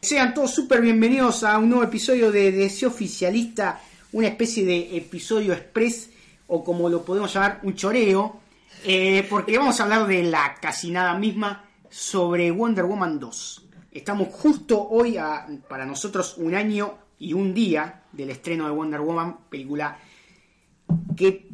Sean todos súper bienvenidos a un nuevo episodio de Deseo Oficialista, una especie de episodio express o como lo podemos llamar, un choreo, eh, porque vamos a hablar de la casi nada misma sobre Wonder Woman 2. Estamos justo hoy, a, para nosotros, un año y un día del estreno de Wonder Woman, película que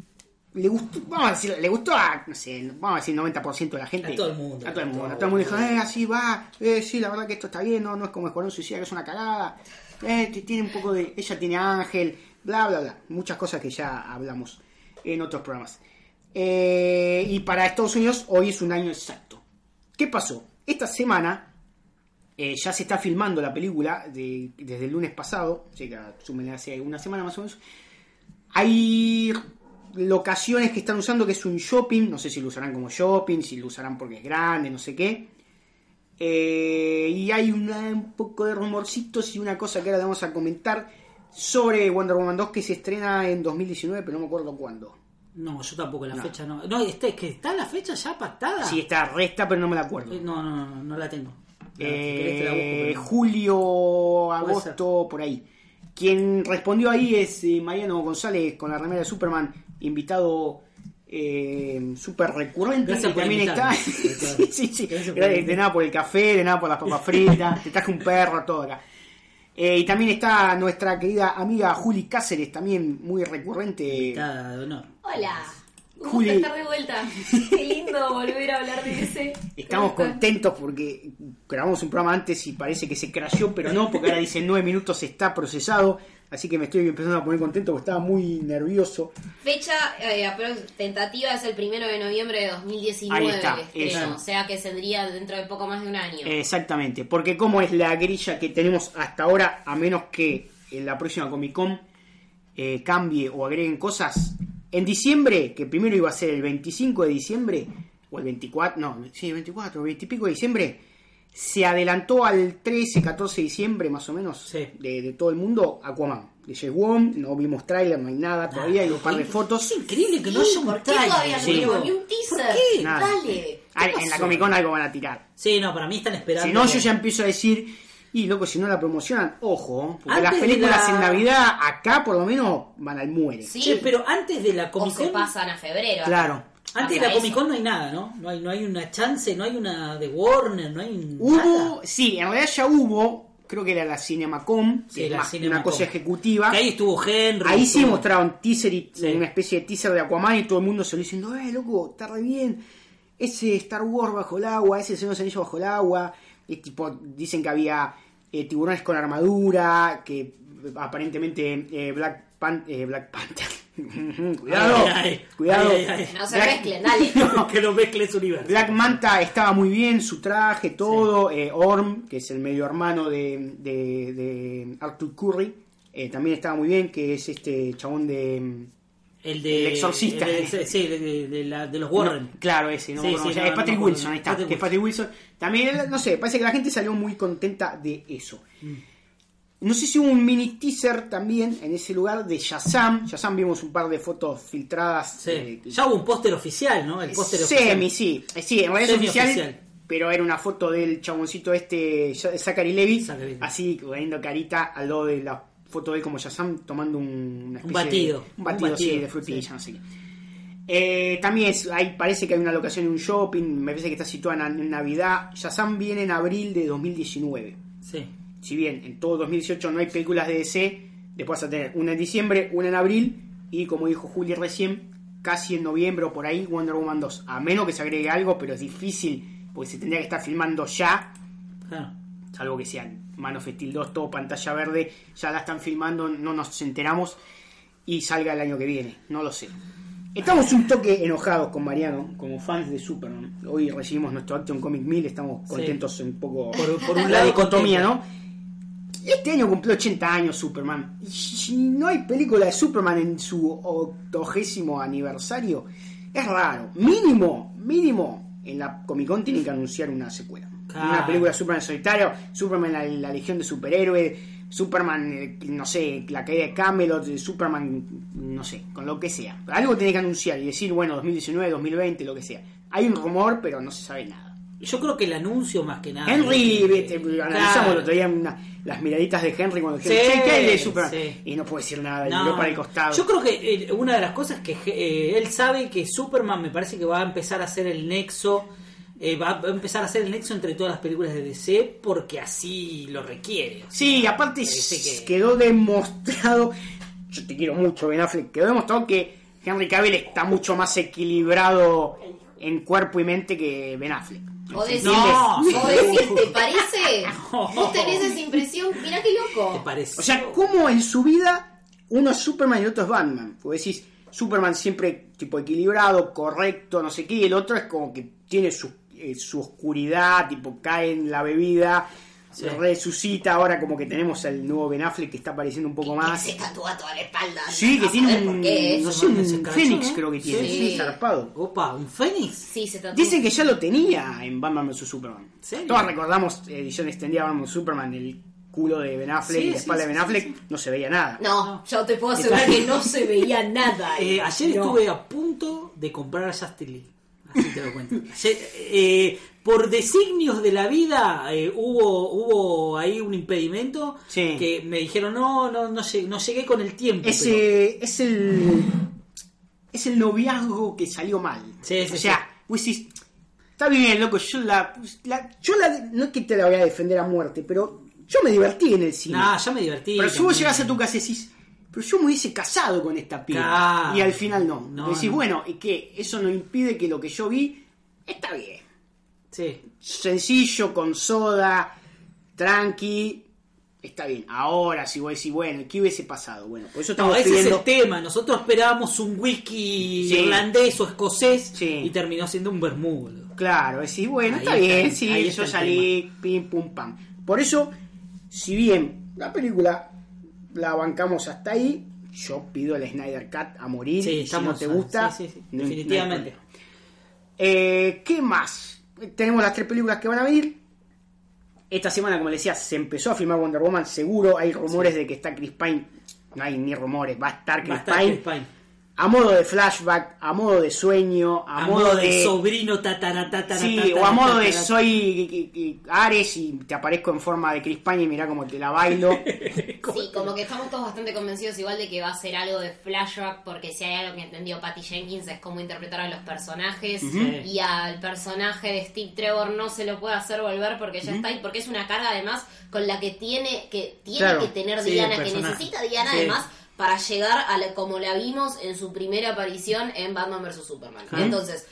le gustó, vamos a decir, le gustó a, no sé, vamos a decir 90% de la gente. A todo el mundo. A todo el mundo. A todo el mundo dijo, eh, así va, eh, sí, la verdad que esto está bien, no, no es como Escuadrón Suicida, que es una cagada. Eh, tiene un poco de, ella tiene ángel, bla, bla, bla. Muchas cosas que ya hablamos en otros programas. Eh, y para Estados Unidos hoy es un año exacto. ¿Qué pasó? Esta semana eh, ya se está filmando la película de- desde el lunes pasado, o sea, hace una semana más o menos. Hay locaciones que están usando que es un shopping, no sé si lo usarán como shopping, si lo usarán porque es grande, no sé qué. Eh, y hay una- un poco de rumorcitos y una cosa que ahora vamos a comentar sobre Wonder Woman 2 que se estrena en 2019, pero no me acuerdo cuándo. No, yo tampoco, la No. fecha no. No, este, que está la fecha ya pactada. Sí, está resta, pero no me la acuerdo. Eh, No, no, no, no, la tengo. La- si Eh, querés te la busco, pero julio, agosto, por ahí. Quien respondió ahí es eh, Mariano González con la remera de Superman, invitado eh, súper recurrente. Gracias por también está. sí, De, nada por el café, de nada por las papas fritas. te traje un perro, todo acá. Eh, y también está nuestra querida amiga Juli Cáceres, también muy recurrente. Invitada de honor. Hola. Un Juli. gusto estar de vuelta. Qué lindo volver a hablar de ese. Estamos contentos porque grabamos un programa antes y parece que se crasheó, pero no, porque ahora dice nueve minutos está procesado. Así que me estoy empezando a poner contento porque estaba muy nervioso. Fecha eh, tentativa es el primero de noviembre de 2019. Ahí está, el. O sea que saldría dentro de poco más de un año. Exactamente, porque como es la grilla que tenemos hasta ahora, a menos que en la próxima Comic Con eh, cambie o agreguen cosas, en diciembre, que primero iba a ser el 25 de diciembre, o el 24, no, sí, el 24, 20 y pico de diciembre, se adelantó al 13, 14 de diciembre más o menos Sí. de, de todo el mundo Aquaman. De James Wan, no vimos tráiler, no hay nada todavía, hay un par de fotos. Es increíble que no haya un ¿Por qué trailer, todavía no Sí. vimos ni un teaser? qué? Nada. Dale. Ah, ¿Qué en la? Comic Con algo van a tirar. Sí, no, para mí están esperando. Si no, yo ya empiezo a decir, y loco, si no la promocionan, ojo, porque Antes las películas la- en Navidad, acá por lo menos, van al muere. Sí. Che, pero antes de la o Comic se Con. pasan a febrero. Claro. Antes de la Comic. Con no hay nada, ¿no? No hay, no hay una chance, no hay una de Warner, no hay nada. Hubo, sí, en realidad ya hubo, creo que era la Cinemacom, Sí, que es la más Cinemacom. una cosa ejecutiva. Que ahí estuvo Henry. Ahí sí mostraron teaser y Sí. una especie de teaser de Aquaman y todo el mundo se lo diciendo, eh, loco, está re bien. Ese Star Wars bajo el agua, ese Señor de los Anillos bajo el agua. Y tipo, dicen que había eh, tiburones con armadura, que eh, aparentemente eh, Black, Pan- eh, Black Panther. cuidado, Ay, ay, cuidado. ay, ay, ay. No se Black- mezclen, dale. que no mezcles universo. Black Manta estaba muy bien, su traje, todo. Eh, Orm, que es el medio hermano de, de, de Arthur Curry, eh, también estaba muy bien, que es este chabón de... El de. El exorcista. el de- sí, de, de- de la- de los Warren. No, claro, ese, no, Sí, sí, no, es no Patrick. Wilson, ahí está, Patrick que es Patrick Wilson. También, no sé, parece que la gente salió muy contenta de eso. Mm. No sé si hubo un mini teaser también en ese lugar de Shazam. Shazam vimos un par de fotos filtradas. Sí. eh, Ya hubo un póster oficial, ¿no? El póster Semi, oficial. sí. Eh, Sí, en realidad es oficial, pero era una foto del chaboncito este, Zachary Levy, Zachary así poniendo carita al lado de la foto de él como Shazam tomando un, especie batido. de, un batido, Un sí, de frutilla, sí. no sé qué. Eh, también es, hay, parece que hay una locación en un shopping, me parece que está situada en, en Navidad. Shazam viene en abril de 2019. Sí. Si bien en todo 2018 no hay películas de DC, después vas a tener una en diciembre, una en abril y como dijo Juli recién, casi en noviembre o por ahí Wonder Woman 2. A menos que se agregue algo, pero es difícil porque se tendría que estar filmando ya, Claro. salvo que sean Man of Steel 2, todo pantalla verde, ya la están filmando, no nos enteramos y salga el año que viene, no lo sé. Estamos un toque enojados con Mariano, como fans de Superman. Hoy recibimos nuestro Action Comic 1000, estamos contentos un poco Por- por un la dicotomía. ¿no? Este año cumplió 80 años Superman. Y si no hay película de Superman en su octogésimo aniversario, es raro. Mínimo, mínimo, en la Comic Con tienen que anunciar una secuela. Claro. Una película de Superman solitario, Superman la, la Legión de Superhéroes, Superman, eh, no sé, la caída de Camelot, eh, Superman, no sé, con lo que sea. Algo tiene que anunciar y decir, bueno, 2019, 2020, lo que sea. Hay un rumor, pero no se sabe nada. Yo creo que el anuncio más que nada. Henry, analizamos el otro día una- las miraditas de Henry cuando dijeron, Sí, "Che, ¿qué de Superman? sí. Y no puede decir nada, No, miró para el costado. Yo creo que eh, una de las cosas que eh, él sabe que Superman me parece que va a empezar a hacer el nexo, eh, va a empezar a hacer el nexo entre todas las películas de DC porque así lo requiere. Sí, aparte Parece que- quedó demostrado, yo te quiero mucho Ben Affleck, quedó demostrado que Henry Cavill está mucho más equilibrado en cuerpo y mente que Ben Affleck. O decir, No, o decir, ¿te parece? Vos tenés esa impresión, mirá qué ¿Te loco. parece? O sea, como en su vida uno es Superman y el otro es Batman. Porque decís, Superman siempre tipo equilibrado, correcto, no sé qué, y el otro es como que tiene su, eh, su oscuridad, tipo cae en la bebida, Sí. resucita, ahora como que tenemos al nuevo Ben Affleck que está apareciendo un poco Que más. se tatúa toda la espalda. Sí, que tiene un, no sé, Fénix creo que tiene, Sí. sí, zarpado. Opa, ¿un Fénix? Sí, se tatúa. Dicen que ya lo tenía en Batman vs Superman. ¿Serio? Todos recordamos edición extendida Batman vs Superman, el culo de Ben Affleck Sí, y la espalda sí, de Ben sí, Affleck, no se veía nada. No, yo te puedo asegurar que no se veía nada. Eh, ayer No. estuve a punto de comprar a Justin Lee. Así te lo cuento. Ayer, eh, por designios de la vida eh, hubo hubo ahí un impedimento Sí. que me dijeron no no no llegué, no llegué con el tiempo. Ese es el es el noviazgo que salió mal. Sí, sí, o sea, vos decís, está bien, loco, yo la, la- yo la no es que te la voy a defender a muerte, pero yo me divertí en el cine. Nah, ya me divertí. pero si vos llegás a tu casa y decís, pero yo me hubiese casado con esta piba. Claro. Y al final no. No, decís, no. bueno, y que eso no impide que lo que yo vi está bien. Sí. Sencillo, con soda, tranqui. Está bien. Ahora, si vos decís, bueno, ¿qué hubiese pasado? Bueno, por eso No, estamos ese pidiendo... es el tema. Nosotros esperábamos un whisky Sí. irlandés o escocés Sí. y terminó siendo un bermudo. Claro, decís, bueno, Ahí está está bien, sí, está yo salí, pim, pum, pam. Por eso, si bien la película la bancamos hasta ahí, yo pido el Snyder Cut a morir. Sí, si no te gusta, sí, sí, sí, no- no hay definitivamente. Eh, ¿Qué más? Tenemos las tres películas que van a venir. Esta semana, como les decía, se empezó a filmar Wonder Woman. Seguro hay rumores de que está Chris Pine. No hay ni rumores, va a estar Chris, Va a estar Pine. Chris Pine. A modo de flashback, a modo de sueño, a, A, modo, de. sobrino tatara, tatara, Sí, tatara, o a modo de soy Ares y te aparezco en forma de Chris Pine y mirá cómo te la bailo. Sí, como que estamos todos bastante convencidos igual de que va a ser algo de flashback, porque si hay algo que entendió Patty Jenkins es cómo interpretar a los personajes y al personaje de Steve Trevor no se lo puede hacer volver porque ya está ahí, porque es una carga además con la que tiene que tiene Claro. que tener Sí, Diana, que necesita Diana Sí. además para llegar a la, como la vimos en su primera aparición en Batman vs Superman. Entonces,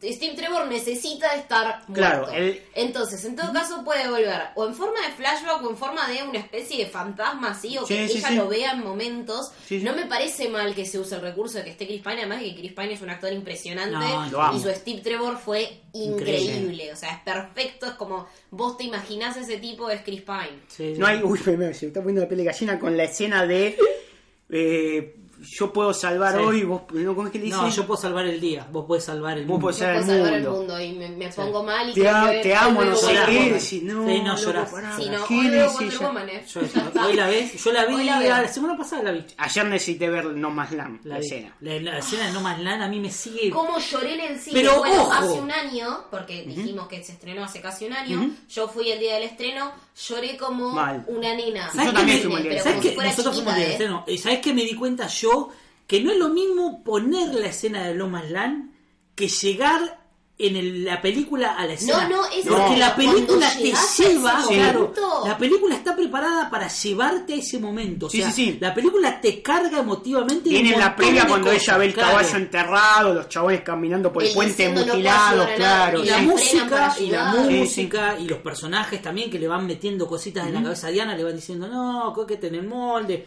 Steve Trevor necesita estar muerto. Claro, él- Entonces, en todo caso puede volver o en forma de flashback o en forma de una especie de fantasma así o que Sí, ella sí. lo vea en momentos. Sí, sí. No me parece mal que se use el recurso de que esté Chris Pine, además de que Chris Pine es un actor impresionante No, y su Steve Trevor fue Increíble. increíble. O sea, es perfecto, es como vos te imaginás ese tipo es Chris Pine. Sí, sí. No hay. Uy, me, me- se me está poniendo la piel de gallina con la escena de. eh, yo puedo salvar Sí. hoy, vos. No, ¿Cómo es que le? No, yo puedo salvar el día, vos podés salvar el Vos mundo. podés Yo Salvar el salvar el mundo. y me, me pongo mal y Te, a- te amo, no sé qué. Decís, no, Sí, no, llorás. Sí, no, ¿qué hoy veo decís Wonder ya? Woman, eh. Yo, hoy la ves, yo la vi la semana pasada la vi. Ayer necesité ver No Más Land, la, La, escena. La, la escena de No Más Land a mí me sigue. Cómo lloré en el cine. Pero, bueno, ojo. hace un año, porque dijimos que se estrenó hace casi un año, yo fui el día del estreno, lloré como Mal. una nena. ¿Sabes Yo también Nene, fui muy pero bien. ¿Sabes como que si nosotros fuimos del ¿eh? estreno? Eh, ¿Sabes que me di cuenta yo? Que no es lo mismo poner la escena de Lomas Land que llegar en el- la película a la escena. no, es Porque la película te lleva, claro. La película está preparada para llevarte a ese momento. O Sí, sea, sí, sí. La película te carga emotivamente. Viene en la previa cuando cosas, ella ve el claro. caballo enterrado, los chabones caminando por el puente "No mutilados, ayudar a nadie", claro. Y la música, y la música, y los personajes también que le van metiendo cositas en la cabeza a Diana, le van diciendo, no, cóquete en el molde.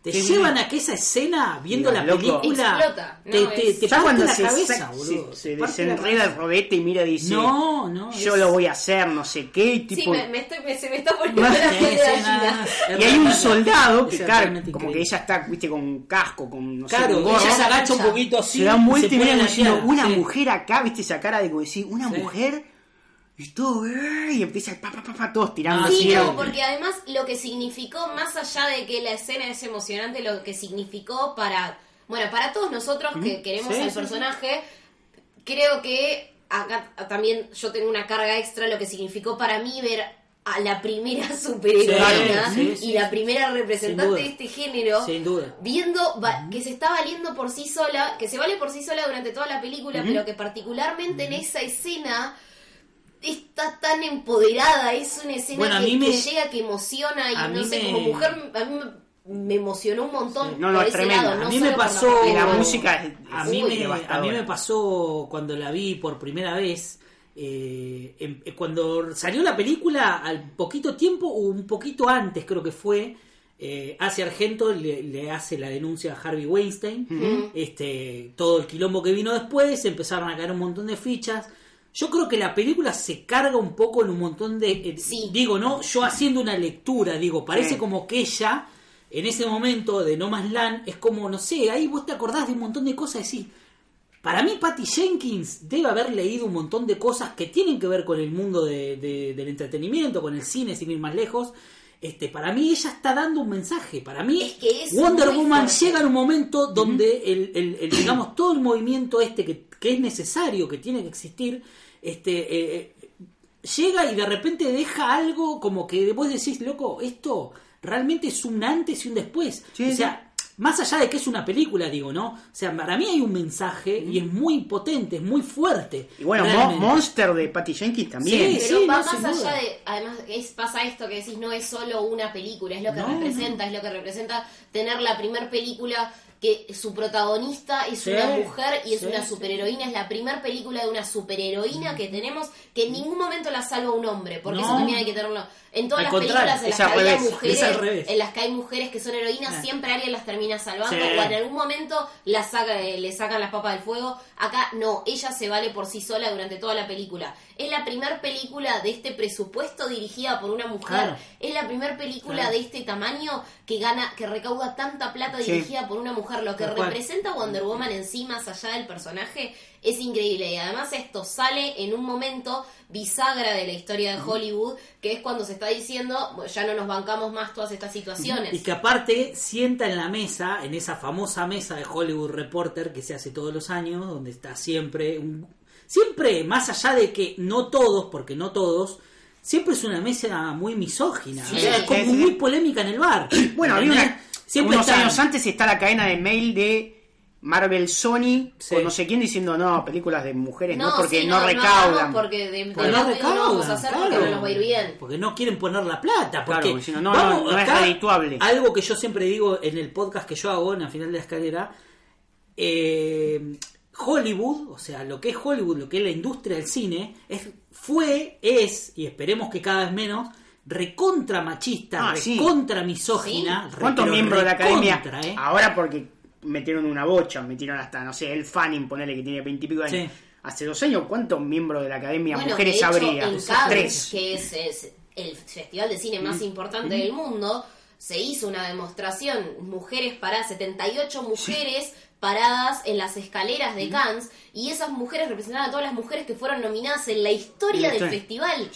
Te Qué llevan bien. a que esa escena, viendo la loco. película, Explota, te, te, te Ya parte cuando la se, cabeza, boludo. se, desenreda el rodete y mira y dice, No, no. yo es- lo voy a hacer, no sé qué, y Sí, tipo... me, me estoy, me- se me está poniendo la piel de gallina. Y hay un soldado que, claro, como que ella está, viste, con casco, con, no sé, Claro, con gorro. ella se agacha un poquito así. se da vuelta y mira diciendo, una mujer acá, viste, esa cara de como decir, una Sí. mujer, y todo, eh, y empieza el pa, pa, pa, pa, todos tirando Ah, así. Sí, no, porque además lo que significó, más allá de que la escena es emocionante, lo que significó para, bueno, para todos nosotros que queremos Sí, al sí, personaje, creo que acá también yo tengo una carga extra, lo que significó para mí ver a la primera superheroína Sí, sí, sí, y la primera representante duda. de este género Sin duda. viendo va- que se está valiendo por sí sola, que se vale por sí sola durante toda la película, pero que particularmente en esa escena está tan empoderada, es una escena Bueno, a que, me- que llega, que emociona y a no mí sé, me- como mujer a mí me, emocionó un montón Sí. No, no, por es lado, A mí me pasó- La música es- a mí, me, a mí me pasó cuando la vi por primera vez. eh, em- eh, cuando salió la película, al poquito tiempo, o un poquito antes creo que fue, eh, hace Argento le, le hace la denuncia a Harvey Weinstein. este, todo el quilombo que vino después, empezaron a caer un montón de fichas. Yo creo que la película se carga un poco en un montón de... eh, Sí. Digo, ¿no? Yo haciendo una lectura, digo, parece Sí. como que ella, en ese momento de No Más Land, es como, no sé, ahí vos te acordás de un montón de cosas, decís, para mí Patty Jenkins debe haber leído un montón de cosas que tienen que ver con el mundo de- de- del entretenimiento, con el cine, sin ir más lejos. Este, para mí ella está dando un mensaje. Para mí Es que es Wonder Woman fuerte. llega en un momento donde el, el- el, digamos todo el movimiento este que, que es necesario, que tiene que existir, este eh, llega y de repente deja algo como que vos decís, loco, esto realmente es un antes y un después. Sí, o sea, más allá de que es una película, digo, ¿no? O sea, para mí hay un mensaje y es muy potente, es muy fuerte. Y bueno, Mo-. Monster de Patty Jenkins también. Sí, Pero va no, más allá duda. de, además es, pasa esto que decís, no es solo una película, es lo que No, representa, es lo que representa tener la primer película que su protagonista es Sí, una mujer y es sí, una superheroína, es la primer película de una superheroína que tenemos que en ningún momento la salva un hombre, porque No. eso también hay que tenerlo. En todas Al las películas en las que revés, mujeres, es al revés. en las que hay mujeres que son heroínas, siempre alguien las termina salvando Sí. o en algún momento la saca, eh, le sacan las papas del fuego. Acá no, ella se vale por sí sola durante toda la película. Es la primer película de este presupuesto dirigida por una mujer. Claro. Es la primer película Claro. de este tamaño que gana, que recauda tanta plata dirigida por una mujer. Lo que representa Wonder Woman en sí, más allá del personaje, es increíble. Y además esto sale en un momento bisagra de la historia de Hollywood, que es cuando se está diciendo, "Bueno, ya no nos bancamos más todas estas situaciones. Y que aparte sienta en la mesa, en esa famosa mesa de Hollywood Reporter que se hace todos los años, donde está siempre, un- siempre, más allá de que no todos, porque no todos, siempre es una mesa muy misógina, Sí, o sea, es como sí, sí. muy polémica en el bar. Bueno, había una, Siempre unos está- años antes está la cadena de mail de Marvel Sony Sí. con no sé quién diciendo no, películas de mujeres no, porque sí, no, hagamos recaudan. porque de, de Porque no vamos a recaudan, hacer claro. porque no nos va a ir bien. Porque no quieren poner la plata. Porque, Claro, porque si no, no, vamos, no, no es redituable. Algo que yo siempre digo en el podcast que yo hago en la final de la escalera. eh, Hollywood, o sea, lo que es Hollywood, lo que es la industria del cine, es, fue, es, y esperemos que cada vez menos, recontra machista, Ah, sí. recontra misógina. re- ¿Cuántos miembros de la academia? eh? Ahora porque metieron una bocha, metieron hasta, no sé, el Fanning, ponele que tiene veintipico años. Sí. Hace dos años, ¿cuántos miembros de la academia Bueno, mujeres de hecho, habría? en Cannes, Tres. que es, es el festival de cine Mm. más importante del mundo, se hizo una demostración, mujeres paradas, 78 mujeres paradas en las escaleras Mm. de Cannes, y esas mujeres representaban a todas las mujeres que fueron nominadas en la historia Sí, del sí. festival.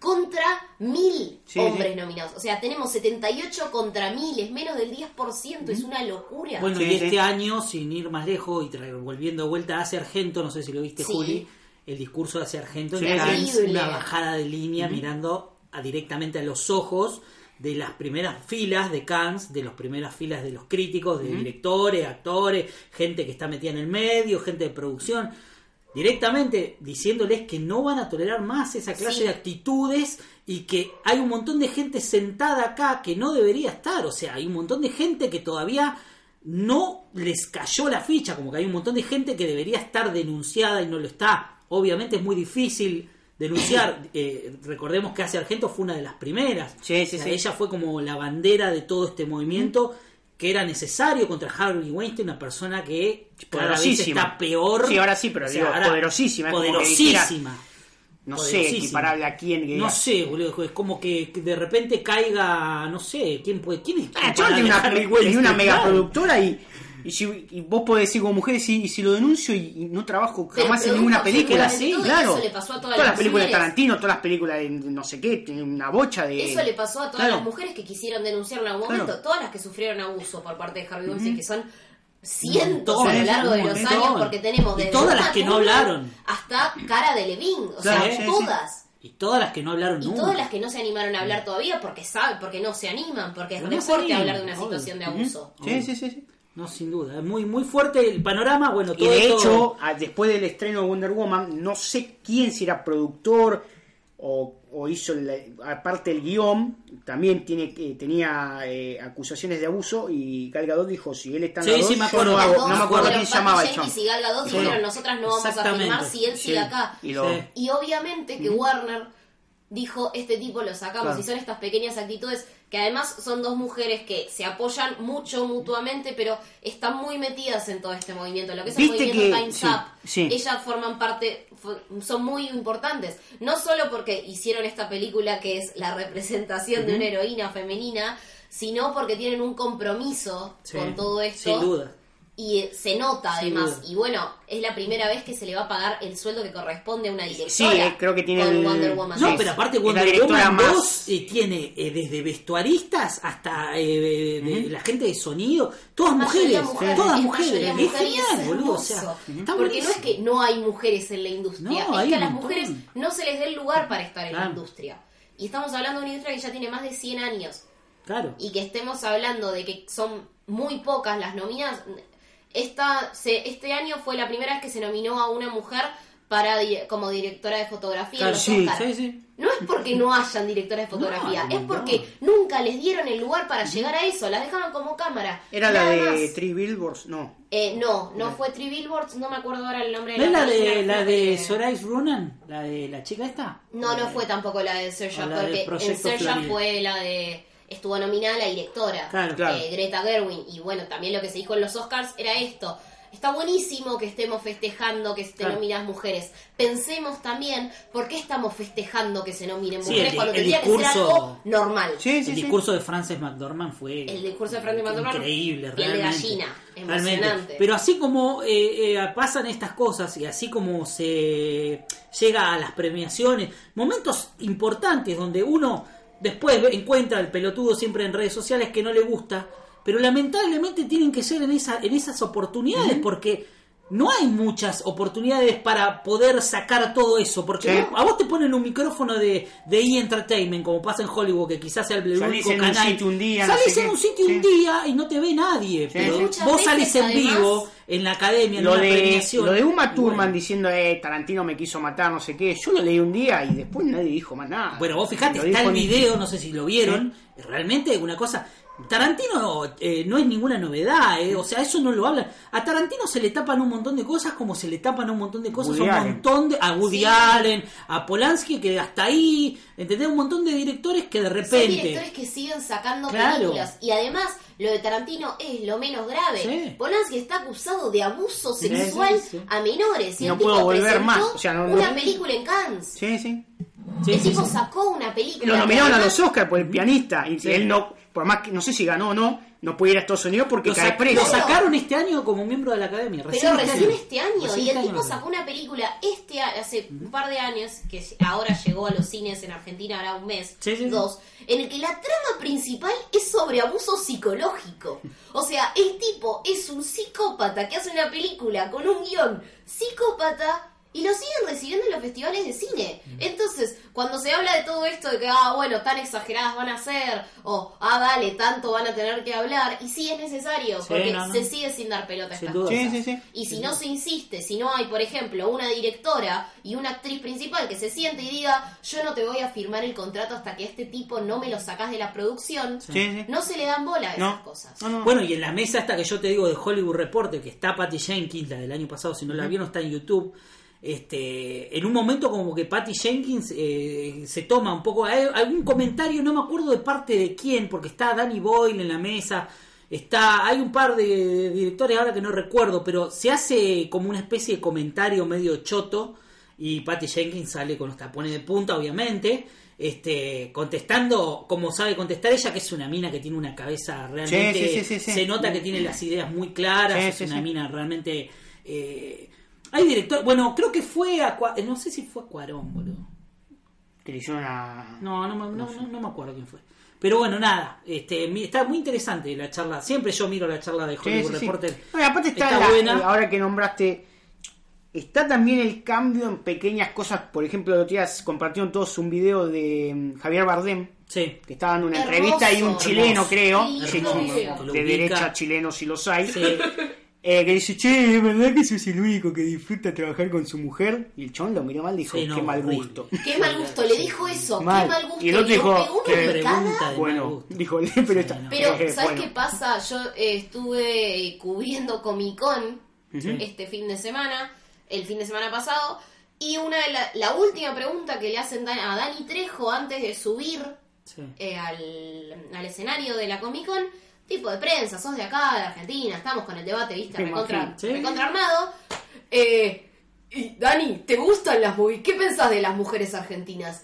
Contra mil Sí, hombres sí. nominados. O sea, tenemos 78 contra mil, es menos del 10%, es una locura. Bueno, Sí, y sí. este año, sin ir más lejos y tra- volviendo de vuelta a Argento, no sé si lo viste, Sí. Juli, el discurso de Argento Sí, en Cannes, Terrible. una bajada de línea mirando a- directamente a los ojos de las primeras filas de Cannes, de las primeras filas de los críticos, de directores, actores, gente que está metida en el medio, gente de producción, directamente diciéndoles que no van a tolerar más esa clase Sí. de actitudes y que hay un montón de gente sentada acá que no debería estar, o sea, hay un montón de gente que todavía no les cayó la ficha, como que hay un montón de gente que debería estar denunciada y no lo está. Obviamente es muy difícil denunciar, eh, recordemos que hace Argento fue una de las primeras, Sí, sí, O sea, sí. ella fue como la bandera de todo este movimiento que era necesario contra Harvey Weinstein, una persona que cada vez está peor. Sí, ahora sí, pero O sea, digo, poderosísima, es como que Poderosísima. No sé, equiparable a quién. que No sé, boludo, es como que de repente caiga, no sé, quién puede, quién es Ah, tengo una, una mega claro. productora y, y, si, y vos podés decir como mujer, y si, y si lo denuncio y, y no trabajo Pero jamás en ninguna película, y claro. eso le pasó a todas las las películas de. Tarantino, todas las películas de no sé qué, una bocha de... Eso le pasó a todas Claro. las mujeres que quisieron denunciar en algún Claro. momento, todas las que sufrieron abuso por parte de Harvey Weinstein, que son cientos a lo largo de los años, porque tenemos Y desde todas Uma las que no hablaron. hasta Cara de Levine, o Claro, sea, sí, sí. todas. Y todas las que no hablaron Y nunca. todas las que no se animaron a hablar todavía porque saben, porque no se animan, porque es no animan, hablar de una obvio. situación de abuso. Sí, sí, sí. sí. No, sin duda. Es muy, muy fuerte el panorama. Bueno, Y de hecho, a- después del estreno de Wonder Woman, no sé quién si era productor o, o hizo, la- aparte el guion, también tiene que tenía eh, acusaciones de abuso y Gal Gadot dijo, si él está en Sí, la sí, dos, me yo acuerdo. no, hago- me acuerdo quién llamaba el y Gal Gadot dijeron, nosotras no vamos a filmar si él sigue Sí. acá. Y lo- Sí. Y obviamente que Warner dijo, este tipo lo sacamos Claro. y son estas pequeñas actitudes que además son dos mujeres que se apoyan mucho mutuamente, pero están muy metidas en todo este movimiento. Lo que es el movimiento que- Time's sí, Up, sí. ellas forman parte, son muy importantes. No solo porque hicieron esta película que es la representación de una heroína femenina, sino porque tienen un compromiso Sí, con todo esto. Sin duda. Y eh, se nota además. Y bueno, es la primera vez que se le va a pagar el sueldo que corresponde a una directora. Sí, eh, creo que tiene con el- Wonder Woman. No, pero aparte Wonder Woman más- 2 eh, tiene eh, desde vestuaristas hasta eh, de- la gente de sonido, todas Es mujeres, mujer, todas es mujeres. mayoría Es genial, boludo. O sea, hermoso. está Porque no es que no hay mujeres en la industria, No, es que a las mujeres no se les dé el lugar para estar en la industria. Y estamos hablando de una industria que ya tiene más de 100 años. Claro. y que estemos hablando de que son muy pocas las nominadas. Esta, se, este año fue la primera vez que se nominó a una mujer para di- como directora de fotografía Claro, sí, sí, sí. No es porque no hayan directoras de fotografía, No, es porque nunca les dieron el lugar para llegar a eso, las dejaban como cámara. Era la de más. Three Billboards, no. Eh, no, no fue Three Billboards, no me acuerdo ahora el nombre ¿No es la de, la de Sorais Ronan? ¿La de la chica esta? No, no fue tampoco la de Serja, la de porque en Serja fue la de. Estuvo nominada la directora, Claro. Claro. eh, Greta Gerwin. Y bueno, también lo que se dijo en los Oscars era esto. Está buenísimo que estemos festejando que estén Claro. nominadas mujeres. Pensemos también por qué estamos festejando que se nominen Sí, mujeres el- cuando el tendría que ser discurso- algo normal. Sí, sí, el sí. discurso de Frances McDormand fue El discurso de Frances McDormand, increíble, de realmente. gallina, Realmente. emocionante. Pero así como eh, eh, pasan estas cosas y así como se llega a las premiaciones, momentos importantes donde uno después ve- encuentra el pelotudo siempre en redes sociales que no le gusta, pero lamentablemente tienen que ser en, esa, en esas oportunidades porque no hay muchas oportunidades para poder sacar todo eso, porque Sí. vos- a vos te ponen un micrófono de, de E! Entertainment, como pasa en Hollywood, que quizás sea el Salís único en un canal. sitio un día, no salís sé en un sitio Sí. un día y no te ve nadie, pero. Muchas vos salís en además, vivo en la academia, en Lo una de, premiación. lo de Uma Thurman bueno. diciendo, eh, Tarantino me quiso matar, no sé qué, yo lo leí un día y después nadie dijo más nada. Bueno, vos fijate, está el video, no sé si lo vieron, realmente una cosa... Tarantino eh, no es ninguna novedad, eh, o sea, eso no lo hablan. A Tarantino se le tapan un montón de cosas como se le tapan un montón de cosas Woody a un Allen. montón de... A Woody Sí. Allen, a Polanski, que hasta ahí, ¿entendés? Un montón de directores que de Son repente... directores que siguen sacando Claro. películas. Y además, lo de Tarantino es lo menos grave. Sí. Polanski está acusado de abuso Sí, sexual sí, sí. a menores. Y, Y el no tipo puedo volver presentó más. O sea, no- no- una película en Cannes. Sí, sí. Sí, el sí, tipo sí. sacó una película. Lo nominaron a los Oscars por el pianista y Sí. él no, por más que no sé si ganó o no, no puede ir a Estados Unidos porque Lo, cae preso. lo sacaron este año como miembro de la academia. Pero recién este este año. Recién y el este tipo año. sacó una película este a- hace un par de años, que ahora llegó a los cines en Argentina, ahora un mes, Sí, sí, sí. dos, en el que la trama principal es sobre abuso psicológico. O sea, el tipo es un psicópata que hace una película con un guion psicópata. Y lo siguen recibiendo en los festivales de cine. Entonces, cuando se habla de todo esto, de que, ah, bueno, tan exageradas van a ser, o, ah, dale, tanto van a tener que hablar, y sí es necesario, Sí, porque no, no. se sigue sin dar pelota a estas duda. cosas. Sí, sí, sí. Y si no se insiste, si no hay, por ejemplo, una directora y una actriz principal que se siente y diga, yo no te voy a firmar el contrato hasta que este tipo no me lo sacas de la producción, Sí, sí. no se le dan bola a esas No. cosas. No, no. Bueno, y en la mesa esta que yo te digo de Hollywood Reporter, que está Patty Jenkins, la del año pasado, si no la vieron está en YouTube. Este, en un momento como que Patty Jenkins eh, se toma un poco hay algún comentario, no me acuerdo de parte de quién, porque está Danny Boyle en la mesa Está, hay un par de directores ahora que no recuerdo, pero se hace como una especie de comentario medio choto y Patty Jenkins sale con los tapones de punta, obviamente, este, contestando como sabe contestar ella, que es una mina que tiene una cabeza realmente, Sí, sí, sí, sí, sí. se nota que tiene las ideas muy claras, es una mina realmente... eh, hay director, bueno, creo que fue a, Cua- no sé si fue a Cuarón, boludo. Que le hicieron a... No, no, me- no, no, no me acuerdo quién fue. Pero bueno, nada, este, mi- está muy interesante la charla. Siempre yo miro la charla de Hollywood sí, sí. Reporter. No, y aparte está, Está la- buena. eh, ahora que nombraste, está también el cambio en pequeñas cosas. Por ejemplo, el otro día compartieron todos un video de mm, Javier Bardem, Sí, que está dando una Hermoso. entrevista y un chileno, Hermoso. creo, Sí, de ubica. derecha chileno si los hay, sí. eh, que dice, che, ¿es verdad que sos el único que disfruta trabajar con su mujer? Y el chon lo miró mal y dijo, Sí, no, qué mal gusto. Qué mal gusto, le dijo eso, Mal. qué mal gusto. Y el otro dijo, ¿qué pregunta de mal Bueno, gusto. dijo, pero está... no. Pero, eh, ¿sabes bueno. qué pasa? Yo eh, estuve cubriendo Comic Con este fin de semana, el fin de semana pasado, y una de la, la última pregunta que le hacen a Dani Trejo antes de subir sí. eh, al, al escenario de la Comic Con, tipo de prensa, sos de acá, de Argentina, estamos con el debate, viste, Me recontra. Sí. recontra armado. Eh, y Dani, ¿te gustan las movies? ¿Qué pensás de las mujeres argentinas?